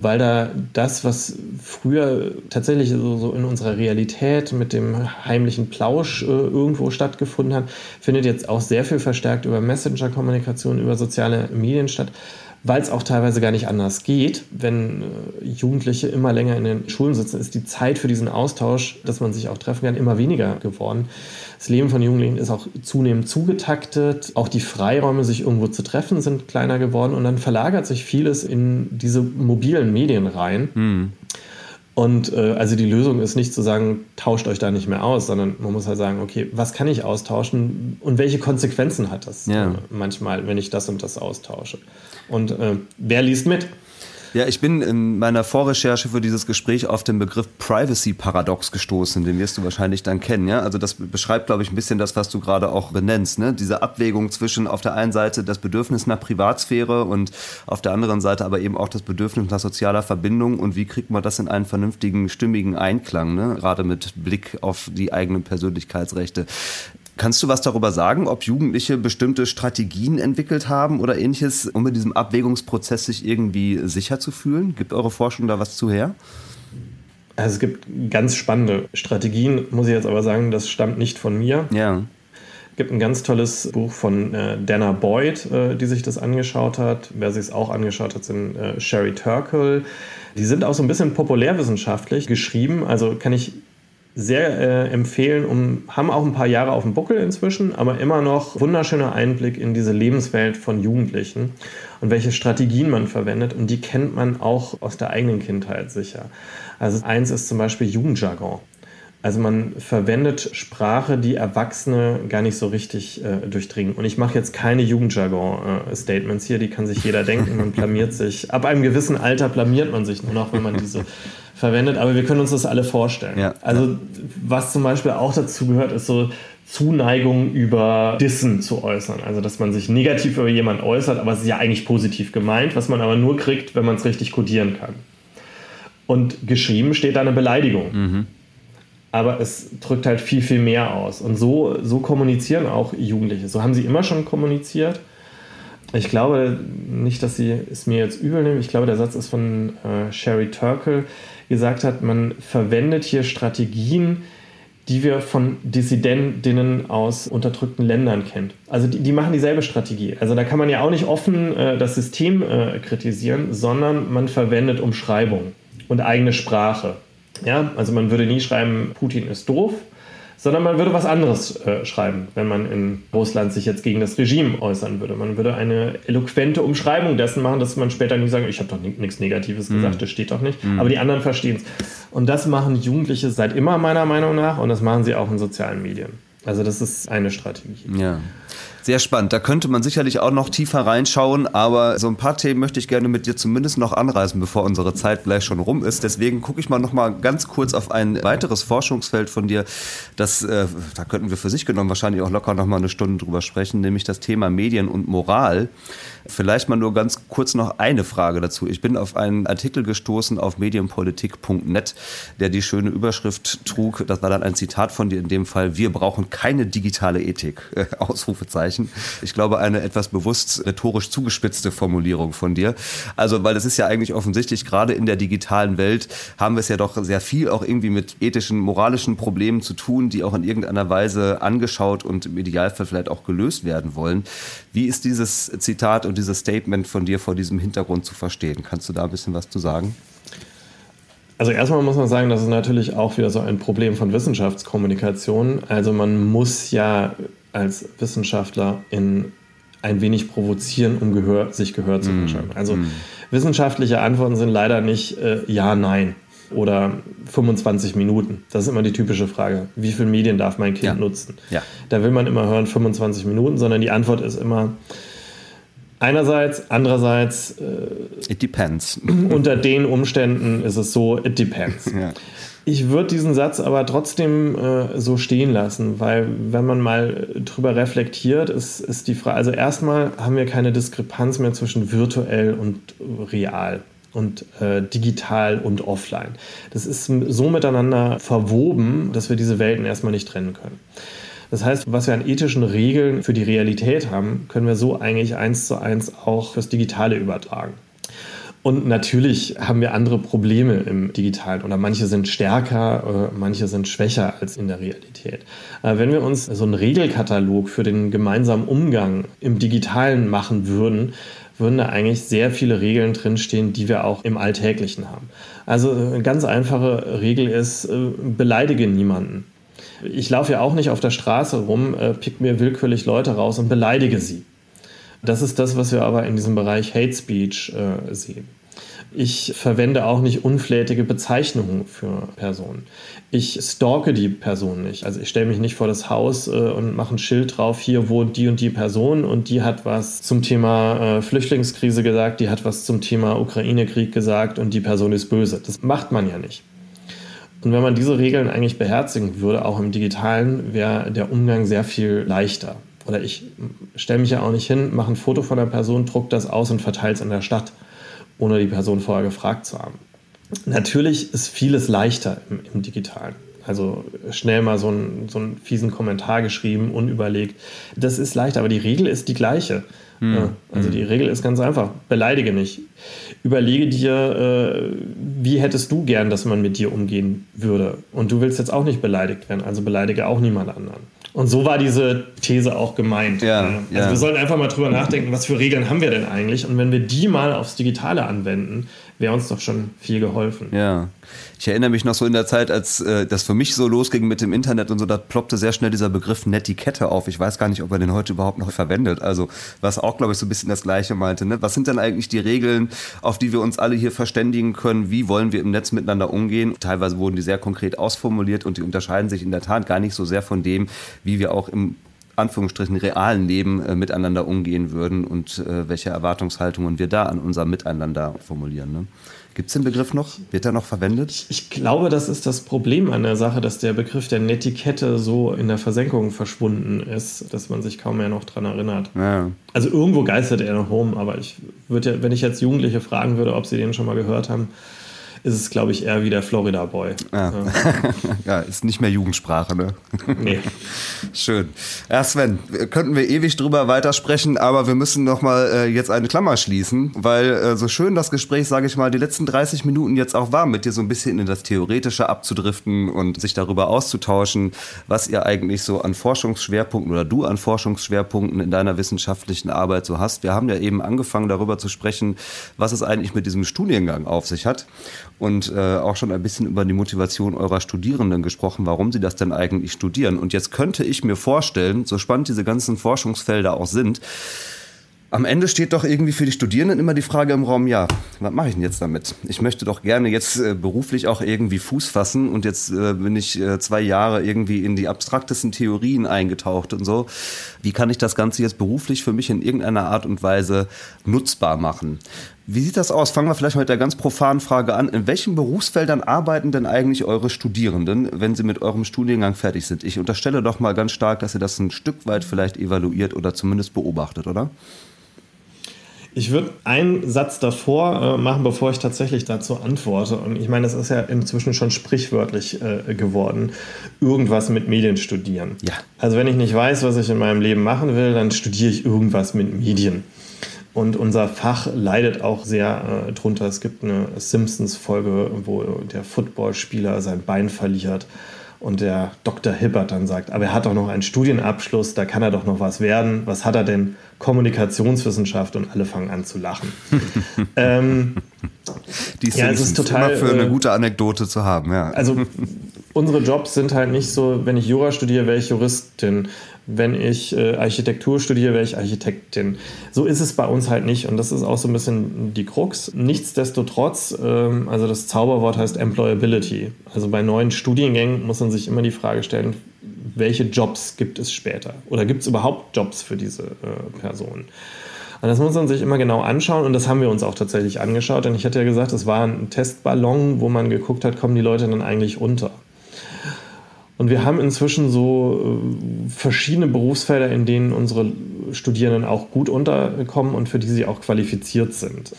weil da das, was früher tatsächlich so, so in unserer Realität mit dem heimlichen Plausch äh, irgendwo stattgefunden hat, findet jetzt auch sehr viel verstärkt über Messenger-Kommunikation, über soziale Medien statt weil es auch teilweise gar nicht anders geht. Wenn äh, Jugendliche immer länger in den Schulen sitzen, ist die Zeit für diesen Austausch, dass man sich auch treffen kann, immer weniger geworden. Das Leben von Jugendlichen ist auch zunehmend zugetaktet. Auch die Freiräume, sich irgendwo zu treffen, sind kleiner geworden. Und dann verlagert sich vieles in diese mobilen Medien rein. Mhm. Und äh, also die Lösung ist nicht zu sagen, tauscht euch da nicht mehr aus, sondern man muss halt sagen, okay, was kann ich austauschen und welche Konsequenzen hat das ja. äh, manchmal, wenn ich das und das austausche? Und äh, wer liest mit? Ja, ich bin in meiner Vorrecherche für dieses Gespräch auf den Begriff Privacy-Paradox gestoßen, den wirst du wahrscheinlich dann kennen. Ja? Also das beschreibt, glaube ich, ein bisschen das, was du gerade auch benennst. Ne? Diese Abwägung zwischen auf der einen Seite das Bedürfnis nach Privatsphäre und auf der anderen Seite aber eben auch das Bedürfnis nach sozialer Verbindung und wie kriegt man das in einen vernünftigen, stimmigen Einklang, ne? gerade mit Blick auf die eigenen Persönlichkeitsrechte. Kannst du was darüber sagen, ob Jugendliche bestimmte Strategien entwickelt haben oder ähnliches, um in diesem Abwägungsprozess sich irgendwie sicher zu fühlen? Gibt eure Forschung da was zu her? Also es gibt ganz spannende Strategien, muss ich jetzt aber sagen, das stammt nicht von mir. Ja. Es gibt ein ganz tolles Buch von äh, Dana Boyd, äh, die sich das angeschaut hat. Wer sich es auch angeschaut hat, sind äh, Sherry Turkle. Die sind auch so ein bisschen populärwissenschaftlich geschrieben. Also kann ich sehr äh, empfehlen, um, haben auch ein paar Jahre auf dem Buckel inzwischen, aber immer noch wunderschöner Einblick in diese Lebenswelt von Jugendlichen und welche Strategien man verwendet. Und die kennt man auch aus der eigenen Kindheit sicher. Also eins ist zum Beispiel Jugendjargon. Also man verwendet Sprache, die Erwachsene gar nicht so richtig äh, durchdringen. Und ich mache jetzt keine Jugendjargon-Statements äh, hier, die kann sich jeder denken. Man blamiert sich. Ab einem gewissen Alter blamiert man sich nur noch, wenn man diese verwendet. Aber wir können uns das alle vorstellen. Ja. Also was zum Beispiel auch dazu gehört, ist so Zuneigung über Dissen zu äußern. Also dass man sich negativ über jemanden äußert, aber es ist ja eigentlich positiv gemeint, was man aber nur kriegt, wenn man es richtig kodieren kann. Und geschrieben steht da eine Beleidigung. Mhm aber es drückt halt viel, viel mehr aus. Und so, so kommunizieren auch Jugendliche. So haben sie immer schon kommuniziert. Ich glaube nicht, dass sie es mir jetzt übel nehmen. Ich glaube, der Satz ist von äh, Sherry Turkle, gesagt hat, man verwendet hier Strategien, die wir von Dissidentinnen aus unterdrückten Ländern kennen. Also die, die, machen dieselbe Strategie. Also da kann man ja auch nicht offen äh, das System äh, kritisieren, sondern man verwendet Umschreibung und eigene Sprache. Ja, also man würde nie schreiben, Putin ist doof, sondern man würde was anderes äh, schreiben, wenn man in Russland sich jetzt gegen das Regime äußern würde. Man würde eine eloquente Umschreibung dessen machen, dass man später nicht sagen, ich habe doch nichts Negatives mhm. gesagt, das steht doch nicht. Mhm. Aber die anderen verstehen es. Und das machen Jugendliche seit immer meiner Meinung nach und das machen sie auch in sozialen Medien. Also das ist eine Strategie. Ja. Sehr spannend. Da könnte man sicherlich auch noch tiefer reinschauen, aber so ein paar Themen möchte ich gerne mit dir zumindest noch anreißen, bevor unsere Zeit gleich schon rum ist. Deswegen gucke ich mal noch mal ganz kurz auf ein weiteres Forschungsfeld von dir. Das, äh, da könnten wir für sich genommen wahrscheinlich auch locker noch mal eine Stunde drüber sprechen, nämlich das Thema Medien und Moral. Vielleicht mal nur ganz kurz noch eine Frage dazu. Ich bin auf einen Artikel gestoßen auf medienpolitik.net, der die schöne Überschrift trug. Das war dann ein Zitat von dir in dem Fall. Wir brauchen keine digitale Ethik. Ausrufezeichen. Ich glaube, eine etwas bewusst rhetorisch zugespitzte Formulierung von dir. Also, weil es ist ja eigentlich offensichtlich, gerade in der digitalen Welt haben wir es ja doch sehr viel auch irgendwie mit ethischen, moralischen Problemen zu tun, die auch in irgendeiner Weise angeschaut und im Idealfall vielleicht auch gelöst werden wollen. Wie ist dieses Zitat und dieses Statement von dir vor diesem Hintergrund zu verstehen? Kannst du da ein bisschen was zu sagen? Also erstmal muss man sagen, das ist natürlich auch wieder so ein Problem von Wissenschaftskommunikation. Also man muss ja als Wissenschaftler in ein wenig provozieren, um Gehör, sich Gehör zu mhm. verschaffen. Also mm. wissenschaftliche Antworten sind leider nicht äh, ja, nein oder 25 Minuten. Das ist immer die typische Frage. Wie viele Medien darf mein Kind ja. nutzen? Ja. Da will man immer hören 25 Minuten, sondern die Antwort ist immer einerseits, andererseits. Äh, it depends. unter den Umständen ist es so, it depends. Ja. Ich würde diesen Satz aber trotzdem äh, so stehen lassen, weil wenn man mal drüber reflektiert, ist, ist die Frage, also erstmal haben wir keine Diskrepanz mehr zwischen virtuell und real und äh, digital und offline. Das ist so miteinander verwoben, dass wir diese Welten erstmal nicht trennen können. Das heißt, was wir an ethischen Regeln für die Realität haben, können wir so eigentlich eins zu eins auch fürs Digitale übertragen. Und natürlich haben wir andere Probleme im Digitalen oder manche sind stärker, äh, manche sind schwächer als in der Realität. Äh, wenn wir uns so einen Regelkatalog für den gemeinsamen Umgang im Digitalen machen würden, würden da eigentlich sehr viele Regeln drinstehen, die wir auch im Alltäglichen haben. Also eine ganz einfache Regel ist, äh, beleidige niemanden. Ich laufe ja auch nicht auf der Straße rum, pick mir willkürlich Leute raus und beleidige sie. Das ist das, was wir aber in diesem Bereich Hate Speech äh, sehen. Ich verwende auch nicht unflätige Bezeichnungen für Personen. Ich stalke die Person nicht. Also ich stelle mich nicht vor das Haus äh, und mache ein Schild drauf, hier wohnt die und die Person und die hat was zum Thema äh, Flüchtlingskrise gesagt, die hat was zum Thema Ukraine-Krieg gesagt und die Person ist böse. Das macht man ja nicht. Und wenn man diese Regeln eigentlich beherzigen würde, auch im digitalen, wäre der Umgang sehr viel leichter oder ich stelle mich ja auch nicht hin, mache ein Foto von der Person, druck das aus und verteile es in der Stadt, ohne die Person vorher gefragt zu haben. Natürlich ist vieles leichter im, im Digitalen. Also schnell mal so einen, so einen fiesen Kommentar geschrieben, unüberlegt. Das ist leichter, aber die Regel ist die gleiche. Hm. Ja, also die Regel ist ganz einfach. Beleidige nicht. Überlege dir, äh, wie hättest du gern, dass man mit dir umgehen würde. Und du willst jetzt auch nicht beleidigt werden, also beleidige auch niemand anderen. Und so war diese These auch gemeint. Ja, also ja. wir sollten einfach mal drüber nachdenken, was für Regeln haben wir denn eigentlich? Und wenn wir die mal aufs Digitale anwenden, wäre uns doch schon viel geholfen. Ja. Ich erinnere mich noch so in der Zeit, als äh, das für mich so losging mit dem Internet und so, da ploppte sehr schnell dieser Begriff Netiquette auf. Ich weiß gar nicht, ob er den heute überhaupt noch verwendet. Also, was auch, glaube ich, so ein bisschen das Gleiche meinte. Ne? Was sind denn eigentlich die Regeln, auf die wir uns alle hier verständigen können? Wie wollen wir im Netz miteinander umgehen? Teilweise wurden die sehr konkret ausformuliert und die unterscheiden sich in der Tat gar nicht so sehr von dem, wie wir auch im Anführungsstrichen realen Leben äh, miteinander umgehen würden und äh, welche Erwartungshaltungen wir da an unser Miteinander formulieren. Ne? Gibt es den Begriff noch? Wird er noch verwendet? Ich glaube, das ist das Problem an der Sache, dass der Begriff der Netiquette so in der Versenkung verschwunden ist, dass man sich kaum mehr noch daran erinnert. Ja. Also irgendwo geistert er noch rum, aber ich würde, wenn ich jetzt Jugendliche fragen würde, ob sie den schon mal gehört haben, ist es, glaube ich, eher wie der Florida Boy. Ja. ja, ist nicht mehr Jugendsprache, ne? Nee. Schön. Ja, Sven, könnten wir ewig drüber weitersprechen, aber wir müssen noch mal äh, jetzt eine Klammer schließen, weil äh, so schön das Gespräch, sage ich mal, die letzten 30 Minuten jetzt auch war, mit dir so ein bisschen in das Theoretische abzudriften und sich darüber auszutauschen, was ihr eigentlich so an Forschungsschwerpunkten oder du an Forschungsschwerpunkten in deiner wissenschaftlichen Arbeit so hast. Wir haben ja eben angefangen darüber zu sprechen, was es eigentlich mit diesem Studiengang auf sich hat und äh, auch schon ein bisschen über die Motivation eurer Studierenden gesprochen, warum sie das denn eigentlich studieren. Und jetzt könnte ich mir vorstellen, so spannend diese ganzen Forschungsfelder auch sind, am Ende steht doch irgendwie für die Studierenden immer die Frage im Raum, ja, was mache ich denn jetzt damit? Ich möchte doch gerne jetzt äh, beruflich auch irgendwie Fuß fassen und jetzt äh, bin ich äh, zwei Jahre irgendwie in die abstraktesten Theorien eingetaucht und so. Wie kann ich das Ganze jetzt beruflich für mich in irgendeiner Art und Weise nutzbar machen? Wie sieht das aus? Fangen wir vielleicht mit der ganz profanen Frage an. In welchen Berufsfeldern arbeiten denn eigentlich eure Studierenden, wenn sie mit eurem Studiengang fertig sind? Ich unterstelle doch mal ganz stark, dass ihr das ein Stück weit vielleicht evaluiert oder zumindest beobachtet, oder? Ich würde einen Satz davor äh, machen, bevor ich tatsächlich dazu antworte. Und ich meine, es ist ja inzwischen schon sprichwörtlich äh, geworden, irgendwas mit Medien studieren. Ja. Also wenn ich nicht weiß, was ich in meinem Leben machen will, dann studiere ich irgendwas mit Medien. Und unser Fach leidet auch sehr äh, drunter. Es gibt eine Simpsons-Folge, wo der Footballspieler sein Bein verliert und der Dr. Hibbert dann sagt, aber er hat doch noch einen Studienabschluss, da kann er doch noch was werden. Was hat er denn? Kommunikationswissenschaft und alle fangen an zu lachen. ähm, Die ja, es ist total, immer für eine äh, gute Anekdote zu haben, ja. Also unsere Jobs sind halt nicht so, wenn ich Jura studiere, wäre ich Juristin. Wenn ich äh, Architektur studiere, wäre ich Architektin. So ist es bei uns halt nicht. Und das ist auch so ein bisschen die Krux. Nichtsdestotrotz, ähm, also das Zauberwort heißt Employability. Also bei neuen Studiengängen muss man sich immer die Frage stellen, welche Jobs gibt es später? Oder gibt es überhaupt Jobs für diese äh, Personen? Und das muss man sich immer genau anschauen und das haben wir uns auch tatsächlich angeschaut. Denn ich hatte ja gesagt, es war ein Testballon, wo man geguckt hat, kommen die Leute dann eigentlich unter. Und wir haben inzwischen so äh, verschiedene Berufsfelder, in denen unsere Studierenden auch gut unterkommen und für die sie auch qualifiziert sind.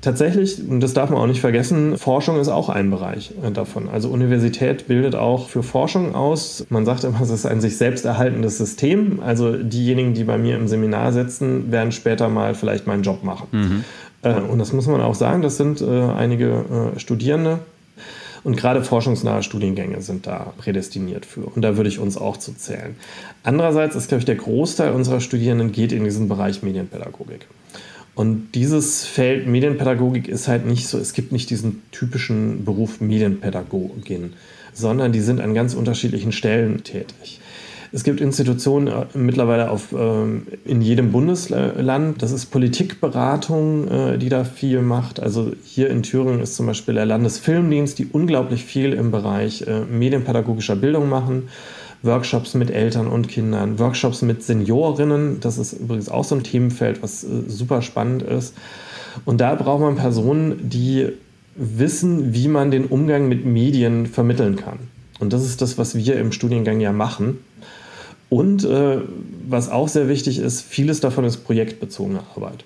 Tatsächlich, und das darf man auch nicht vergessen, Forschung ist auch ein Bereich äh, davon. Also Universität bildet auch für Forschung aus. Man sagt immer, es ist ein sich selbst erhaltendes System. Also diejenigen, die bei mir im Seminar sitzen, werden später mal vielleicht meinen Job machen. Mhm. Äh, und das muss man auch sagen, das sind einige Studierende, und gerade forschungsnahe Studiengänge sind da prädestiniert für. Und da würde ich uns auch zu zählen. Andererseits ist, glaube ich, der Großteil unserer Studierenden geht in diesen Bereich Medienpädagogik. Und dieses Feld Medienpädagogik ist halt nicht so, es gibt nicht diesen typischen Beruf Medienpädagogin, sondern die sind an ganz unterschiedlichen Stellen tätig. Es gibt Institutionen äh, mittlerweile auf, ähm, in jedem Bundesland. Das ist Politikberatung, äh, die da viel macht. Also hier in Thüringen ist zum Beispiel der Landesfilmdienst, die unglaublich viel im Bereich äh, medienpädagogischer Bildung machen. Workshops mit Eltern und Kindern, Workshops mit Seniorinnen. Das ist übrigens auch so ein Themenfeld, was super spannend ist. Und da braucht man Personen, die wissen, wie man den Umgang mit Medien vermitteln kann. Und das ist das, was wir im Studiengang ja machen. Und äh, was auch sehr wichtig ist, vieles davon ist projektbezogene Arbeit.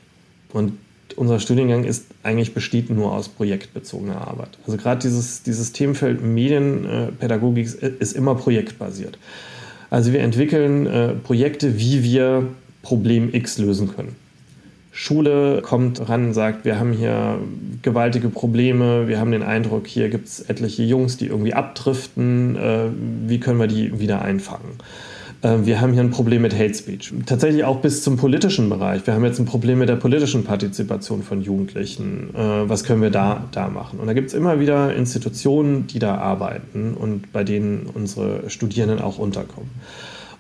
Und unser Studiengang ist eigentlich besteht nur aus projektbezogener Arbeit. Also gerade dieses, dieses Themenfeld Medienpädagogik ist immer projektbasiert. Also wir entwickeln äh, Projekte, wie wir Problem X lösen können. Schule kommt ran und sagt, wir haben hier gewaltige Probleme, wir haben den Eindruck, hier gibt es etliche Jungs, die irgendwie abdriften, äh, wie können wir die wieder einfangen? Äh, wir haben hier ein Problem mit Hate Speech. Tatsächlich auch bis zum politischen Bereich. Wir haben jetzt ein Problem mit der politischen Partizipation von Jugendlichen. Äh, was können wir da, da machen? Und da gibt es immer wieder Institutionen, die da arbeiten und bei denen unsere Studierenden auch unterkommen.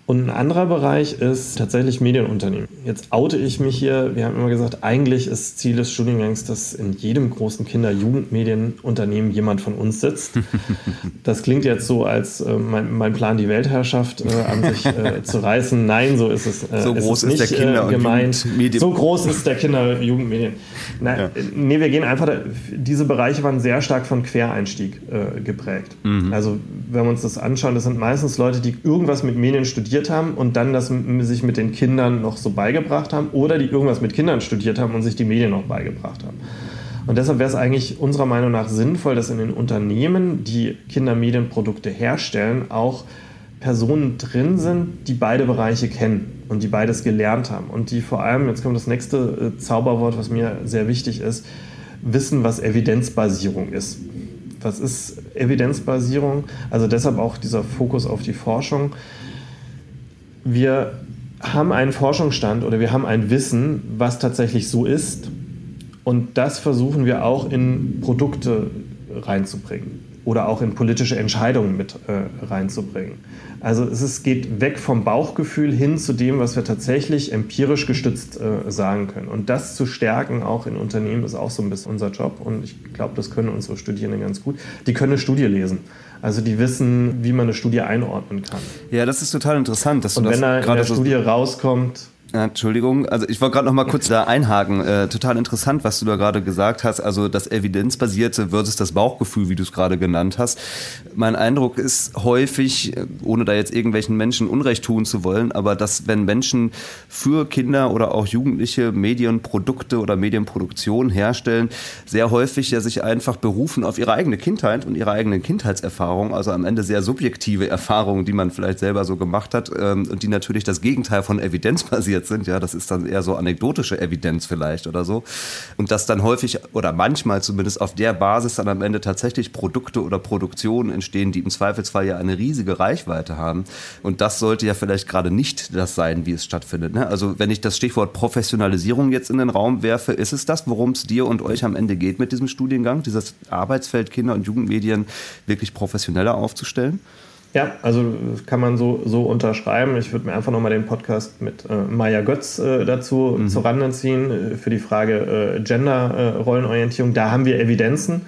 Und ein anderer Bereich ist tatsächlich Medienunternehmen. Jetzt oute ich mich hier. Wir haben immer gesagt, eigentlich ist Ziel des Studiengangs, dass in jedem großen Kinder-Jugendmedienunternehmen jemand von uns sitzt. Das klingt jetzt so, als äh, mein, mein, Plan, die Weltherrschaft äh, an sich äh, zu reißen. Nein, so ist es. Äh, so groß ist, ist der Kinder- äh, gemeint. So groß ist der Kinder-Jugendmedien. Ja. Nee, wir gehen einfach, da, diese Bereiche waren sehr stark von Quereinstieg äh, geprägt. Mhm. Also, wenn wir uns das anschauen, das sind meistens Leute, die irgendwas mit Medien studieren studiert haben und dann das sich mit den Kindern noch so beigebracht haben oder die irgendwas mit Kindern studiert haben und sich die Medien noch beigebracht haben. Und deshalb wäre es eigentlich unserer Meinung nach sinnvoll, dass in den Unternehmen, die Kindermedienprodukte herstellen, auch Personen drin sind, die beide Bereiche kennen und die beides gelernt haben und die vor allem, jetzt kommt das nächste äh, Zauberwort, was mir sehr wichtig ist, wissen, was Evidenzbasierung ist. Was ist Evidenzbasierung? Also deshalb auch dieser Fokus auf die Forschung wir haben einen Forschungsstand oder wir haben ein Wissen, was tatsächlich so ist. Und das versuchen wir auch in Produkte reinzubringen oder auch in politische Entscheidungen mit äh, reinzubringen. Also es ist, geht weg vom Bauchgefühl hin zu dem, was wir tatsächlich empirisch gestützt äh, sagen können. Und das zu stärken, auch in Unternehmen, ist auch so ein bisschen unser Job. Und ich glaube, das können unsere Studierenden ganz gut. Die können eine Studie lesen. Also die wissen, wie man eine Studie einordnen kann. Ja, das ist total interessant. Dass Und wenn da in der so Studie rauskommt, Entschuldigung, also ich wollte gerade noch mal kurz da einhaken. Äh, total interessant, was du da gerade gesagt hast. Also das evidenzbasierte versus das Bauchgefühl, wie du es gerade genannt hast. Mein Eindruck ist häufig, äh, ohne da jetzt irgendwelchen Menschen Unrecht tun zu wollen, aber dass wenn Menschen für Kinder oder auch Jugendliche Medienprodukte oder Medienproduktion herstellen, sehr häufig ja sich einfach berufen auf ihre eigene Kindheit und ihre eigene Kindheitserfahrung, also am Ende sehr subjektive Erfahrungen, die man vielleicht selber so gemacht hat ähm, und die natürlich das Gegenteil von evidenzbasiert basiert sind. Ja, das ist dann eher so anekdotische Evidenz vielleicht oder so. Und dass dann häufig oder manchmal zumindest auf der Basis dann am Ende tatsächlich Produkte oder Produktionen entstehen, die im Zweifelsfall ja eine riesige Reichweite haben. Und das sollte ja vielleicht gerade nicht das sein, wie es stattfindet. Ne? Also wenn ich das Stichwort Professionalisierung jetzt in den Raum werfe, ist es das, worum es dir und euch am Ende geht mit diesem Studiengang, dieses Arbeitsfeld Kinder- und Jugendmedien wirklich professioneller aufzustellen? Ja, also kann man so, so unterschreiben. Ich würde mir einfach nochmal den Podcast mit äh, Maya Götz äh, dazu mhm. zu Rande ziehen äh, für die Frage äh, Gender-Rollenorientierung. da haben wir Evidenzen.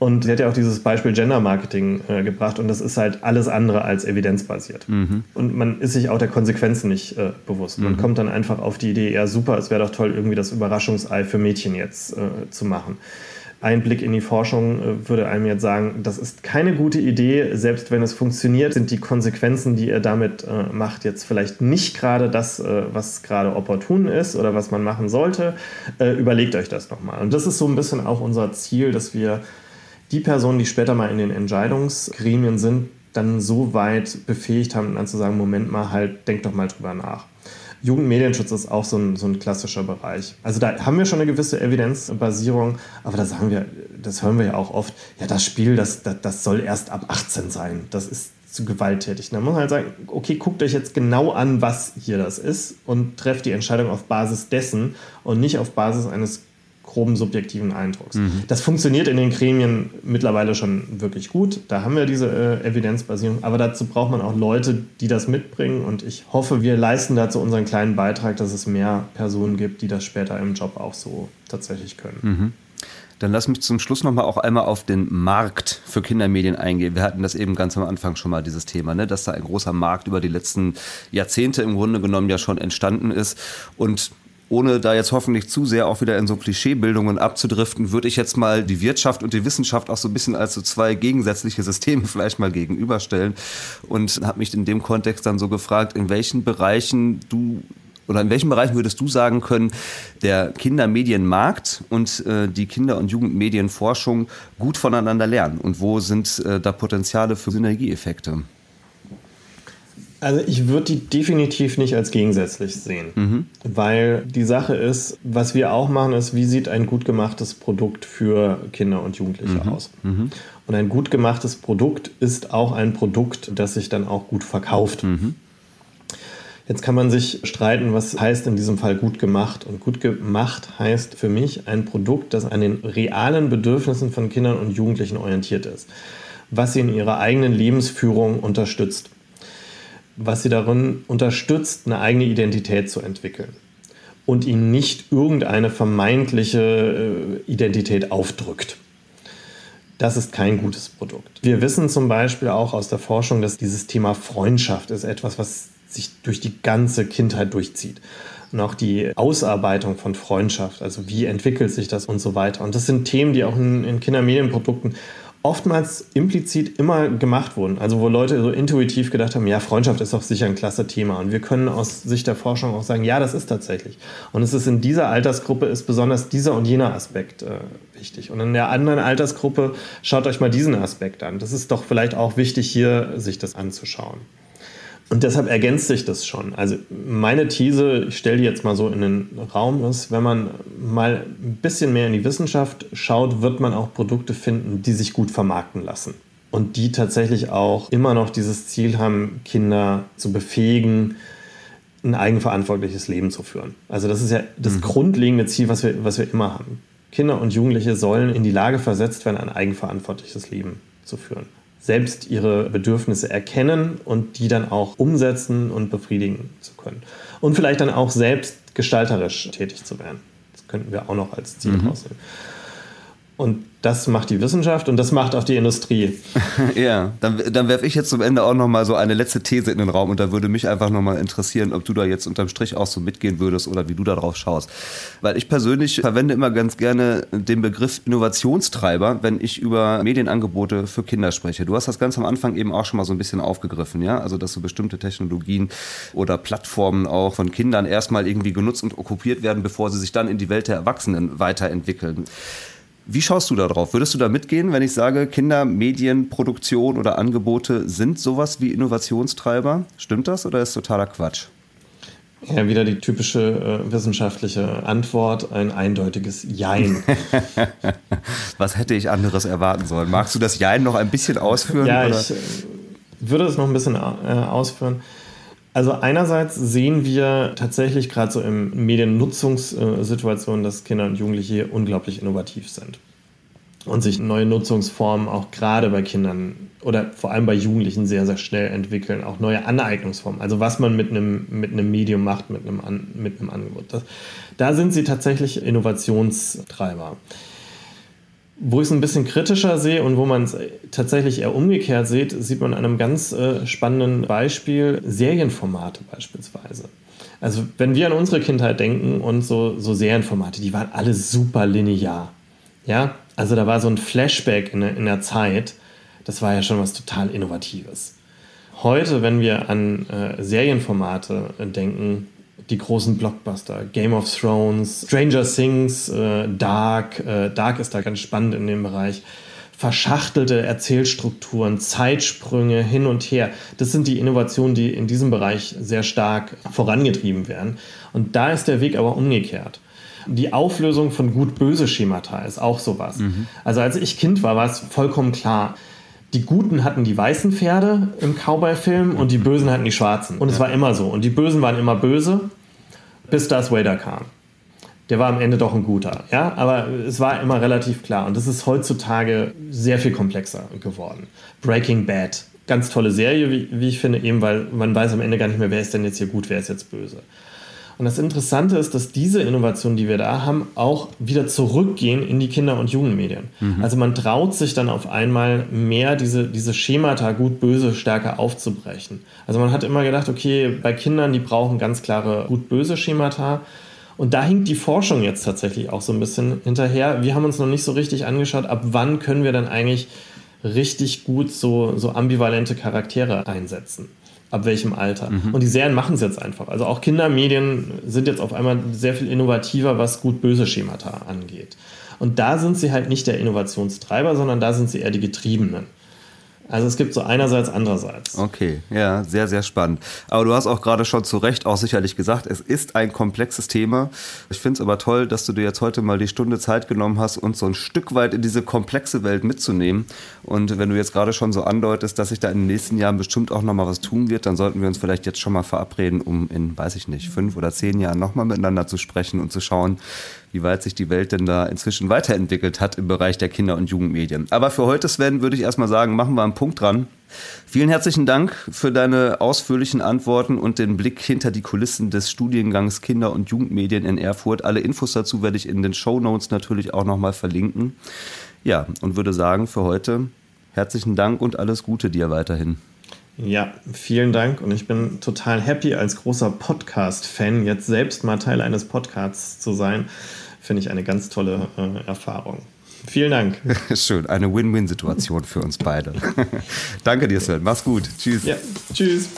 Und sie hat ja auch dieses Beispiel Gender Marketing äh, gebracht und das ist halt alles andere als evidenzbasiert. Mhm. Und man ist sich auch der Konsequenzen nicht äh, bewusst. Man mhm. kommt dann einfach auf die Idee, ja super, es wäre doch toll, irgendwie das Überraschungsei für Mädchen jetzt äh, zu machen. Einblick in die Forschung äh, würde einem jetzt sagen, das ist keine gute Idee. Selbst wenn es funktioniert, sind die Konsequenzen, die ihr damit äh, macht, jetzt vielleicht nicht gerade das, äh, was gerade opportun ist oder was man machen sollte. Äh, überlegt euch das nochmal. Und das ist so ein bisschen auch unser Ziel, dass wir die Personen, die später mal in den Entscheidungsgremien sind, dann so weit befähigt haben, dann zu sagen, Moment mal, halt, denkt doch mal drüber nach. Jugendmedienschutz ist auch so ein, so ein klassischer Bereich. Also da haben wir schon eine gewisse Evidenzbasierung, aber da sagen wir, das hören wir ja auch oft, ja, das Spiel, das, das, das soll erst ab 18 sein. Das ist zu gewalttätig. Da muss man halt sagen, okay, guckt euch jetzt genau an, was hier das ist und trefft die Entscheidung auf Basis dessen und nicht auf Basis eines groben subjektiven Eindrucks. Mhm. Das funktioniert in den Gremien mittlerweile schon wirklich gut. Da haben wir diese äh, Evidenzbasierung. Aber dazu braucht man auch Leute, die das mitbringen. Und ich hoffe, wir leisten dazu unseren kleinen Beitrag, dass es mehr Personen gibt, die das später im Job auch so tatsächlich können. Mhm. Dann lass mich zum Schluss nochmal auch einmal auf den Markt für Kindermedien eingehen. Wir hatten das eben ganz am Anfang schon mal, dieses Thema, ne? dass da ein großer Markt über die letzten Jahrzehnte im Grunde genommen ja schon entstanden ist. Und ohne da jetzt hoffentlich zu sehr auch wieder in so Klischeebildungen abzudriften, würde ich jetzt mal die Wirtschaft und die Wissenschaft auch so ein bisschen als so zwei gegensätzliche Systeme vielleicht mal gegenüberstellen und habe mich in dem Kontext dann so gefragt, in welchen Bereichen du oder in welchen Bereichen würdest du sagen können, der Kindermedienmarkt und äh, die Kinder- und Jugendmedienforschung gut voneinander lernen? Und wo sind äh, da Potenziale für Synergieeffekte? Also ich würde die definitiv nicht als gegensätzlich sehen, mhm. weil die Sache ist, was wir auch machen, ist, wie sieht ein gut gemachtes Produkt für Kinder und Jugendliche mhm. aus? Mhm. Und ein gut gemachtes Produkt ist auch ein Produkt, das sich dann auch gut verkauft. Mhm. Jetzt kann man sich streiten, was heißt in diesem Fall gut gemacht. Und gut gemacht heißt für mich ein Produkt, das an den realen Bedürfnissen von Kindern und Jugendlichen orientiert ist, was sie in ihrer eigenen Lebensführung unterstützt was sie darin unterstützt, eine eigene Identität zu entwickeln und ihnen nicht irgendeine vermeintliche äh, Identität aufdrückt. Das ist kein gutes Produkt. Wir wissen zum Beispiel auch aus der Forschung, dass dieses Thema Freundschaft ist etwas, was sich durch die ganze Kindheit durchzieht. Und auch die Ausarbeitung von Freundschaft, also wie entwickelt sich das und so weiter. Und das sind Themen, die auch in, in Kindermedienprodukten oftmals implizit immer gemacht wurden. Also wo Leute so intuitiv gedacht haben, ja, Freundschaft ist doch sicher ein klasse Thema. Und wir können aus Sicht der Forschung auch sagen, ja, das ist tatsächlich. Und es ist in dieser Altersgruppe ist besonders dieser und jener Aspekt äh, wichtig. Und in der anderen Altersgruppe schaut euch mal diesen Aspekt an. Das ist doch vielleicht auch wichtig, hier sich das anzuschauen. Und deshalb ergänzt sich das schon. Also meine These, ich stelle die jetzt mal so in den Raum, ist, wenn man mal ein bisschen mehr in die Wissenschaft schaut, wird man auch Produkte finden, die sich gut vermarkten lassen. Und die tatsächlich auch immer noch dieses Ziel haben, Kinder zu befähigen, ein eigenverantwortliches Leben zu führen. Also das ist ja das mhm. grundlegende Ziel, was wir, was wir immer haben. Kinder und Jugendliche sollen in die Lage versetzt werden, ein eigenverantwortliches Leben zu führen selbst ihre Bedürfnisse erkennen und die dann auch umsetzen und befriedigen zu können. Und vielleicht dann auch selbst gestalterisch tätig zu werden. Das könnten wir auch noch als Ziel mhm. rausnehmen. Und das macht die Wissenschaft und das macht auch die Industrie. ja, dann, dann werfe ich jetzt zum Ende auch nochmal so eine letzte These in den Raum und da würde mich einfach nochmal interessieren, ob du da jetzt unterm Strich auch so mitgehen würdest oder wie du da drauf schaust. Weil ich persönlich verwende immer ganz gerne den Begriff Innovationstreiber, wenn ich über Medienangebote für Kinder spreche. Du hast das ganz am Anfang eben auch schon mal so ein bisschen aufgegriffen, ja? Also, dass so bestimmte Technologien oder Plattformen auch von Kindern erstmal irgendwie genutzt und okkupiert werden, bevor sie sich dann in die Welt der Erwachsenen weiterentwickeln. Wie schaust du da drauf? Würdest du da mitgehen, wenn ich sage, Kinder, Medienproduktion oder Angebote sind sowas wie Innovationstreiber? Stimmt das oder ist totaler Quatsch? Ja, wieder die typische äh, wissenschaftliche Antwort, ein eindeutiges Jein. Was hätte ich anderes erwarten sollen? Magst du das Jein noch ein bisschen ausführen? Ja, oder? ich äh, würde es noch ein bisschen äh, ausführen. Also einerseits sehen wir tatsächlich gerade so in Mediennutzungssituationen, dass Kinder und Jugendliche unglaublich innovativ sind und sich neue Nutzungsformen auch gerade bei Kindern oder vor allem bei Jugendlichen sehr, sehr schnell entwickeln, auch neue Aneignungsformen, also was man mit einem, mit einem Medium macht, mit einem, An, mit einem Angebot. Das, da sind sie tatsächlich Innovationstreiber. Wo ich es ein bisschen kritischer sehe und wo man es tatsächlich eher umgekehrt sieht, sieht man an einem ganz äh, spannenden Beispiel Serienformate beispielsweise. Also wenn wir an unsere Kindheit denken und so, so Serienformate, die waren alle super linear. Ja, also da war so ein Flashback in, in der Zeit, das war ja schon was total Innovatives. Heute, wenn wir an äh, Serienformate denken, die großen Blockbuster, Game of Thrones, Stranger Things, äh, Dark, äh, Dark ist da ganz spannend in dem Bereich, verschachtelte Erzählstrukturen, Zeitsprünge hin und her. Das sind die Innovationen, die in diesem Bereich sehr stark vorangetrieben werden. Und da ist der Weg aber umgekehrt. Die Auflösung von gut-böse Schemata ist auch sowas. Mhm. Also als ich Kind war, war es vollkommen klar. Die Guten hatten die weißen Pferde im Cowboy-Film und die Bösen hatten die schwarzen. Und es war immer so. Und die Bösen waren immer böse, bis Darth Vader kam. Der war am Ende doch ein guter, ja, aber es war immer relativ klar. Und das ist heutzutage sehr viel komplexer geworden. Breaking Bad, ganz tolle Serie, wie, wie ich finde, eben weil man weiß am Ende gar nicht mehr, wer ist denn jetzt hier gut, wer ist jetzt böse. Und das Interessante ist, dass diese Innovationen, die wir da haben, auch wieder zurückgehen in die Kinder- und Jugendmedien. Mhm. Also man traut sich dann auf einmal mehr, diese, diese Schemata gut-böse stärker aufzubrechen. Also man hat immer gedacht, okay, bei Kindern, die brauchen ganz klare gut-böse Schemata. Und da hinkt die Forschung jetzt tatsächlich auch so ein bisschen hinterher. Wir haben uns noch nicht so richtig angeschaut, ab wann können wir dann eigentlich richtig gut so, so ambivalente Charaktere einsetzen ab welchem Alter. Mhm. Und die Serien machen es jetzt einfach. Also auch Kindermedien sind jetzt auf einmal sehr viel innovativer, was gut-böse Schemata angeht. Und da sind sie halt nicht der Innovationstreiber, sondern da sind sie eher die Getriebenen. Also es gibt so einerseits, andererseits. Okay, ja, sehr, sehr spannend. Aber du hast auch gerade schon zu Recht auch sicherlich gesagt, es ist ein komplexes Thema. Ich finde es aber toll, dass du dir jetzt heute mal die Stunde Zeit genommen hast, uns so ein Stück weit in diese komplexe Welt mitzunehmen. Und wenn du jetzt gerade schon so andeutest, dass sich da in den nächsten Jahren bestimmt auch nochmal was tun wird, dann sollten wir uns vielleicht jetzt schon mal verabreden, um in, weiß ich nicht, fünf oder zehn Jahren nochmal miteinander zu sprechen und zu schauen, wie weit sich die Welt denn da inzwischen weiterentwickelt hat im Bereich der Kinder- und Jugendmedien. Aber für heute, Sven, würde ich erstmal sagen, machen wir einen Punkt dran. Vielen herzlichen Dank für deine ausführlichen Antworten und den Blick hinter die Kulissen des Studiengangs Kinder- und Jugendmedien in Erfurt. Alle Infos dazu werde ich in den Show Notes natürlich auch nochmal verlinken. Ja, und würde sagen, für heute herzlichen Dank und alles Gute dir weiterhin. Ja, vielen Dank und ich bin total happy als großer Podcast-Fan jetzt selbst mal Teil eines Podcasts zu sein. Finde ich eine ganz tolle äh, Erfahrung. Vielen Dank. Schön, eine Win-Win-Situation für uns beide. Danke dir, Sven. Mach's gut. Tschüss. Ja, tschüss.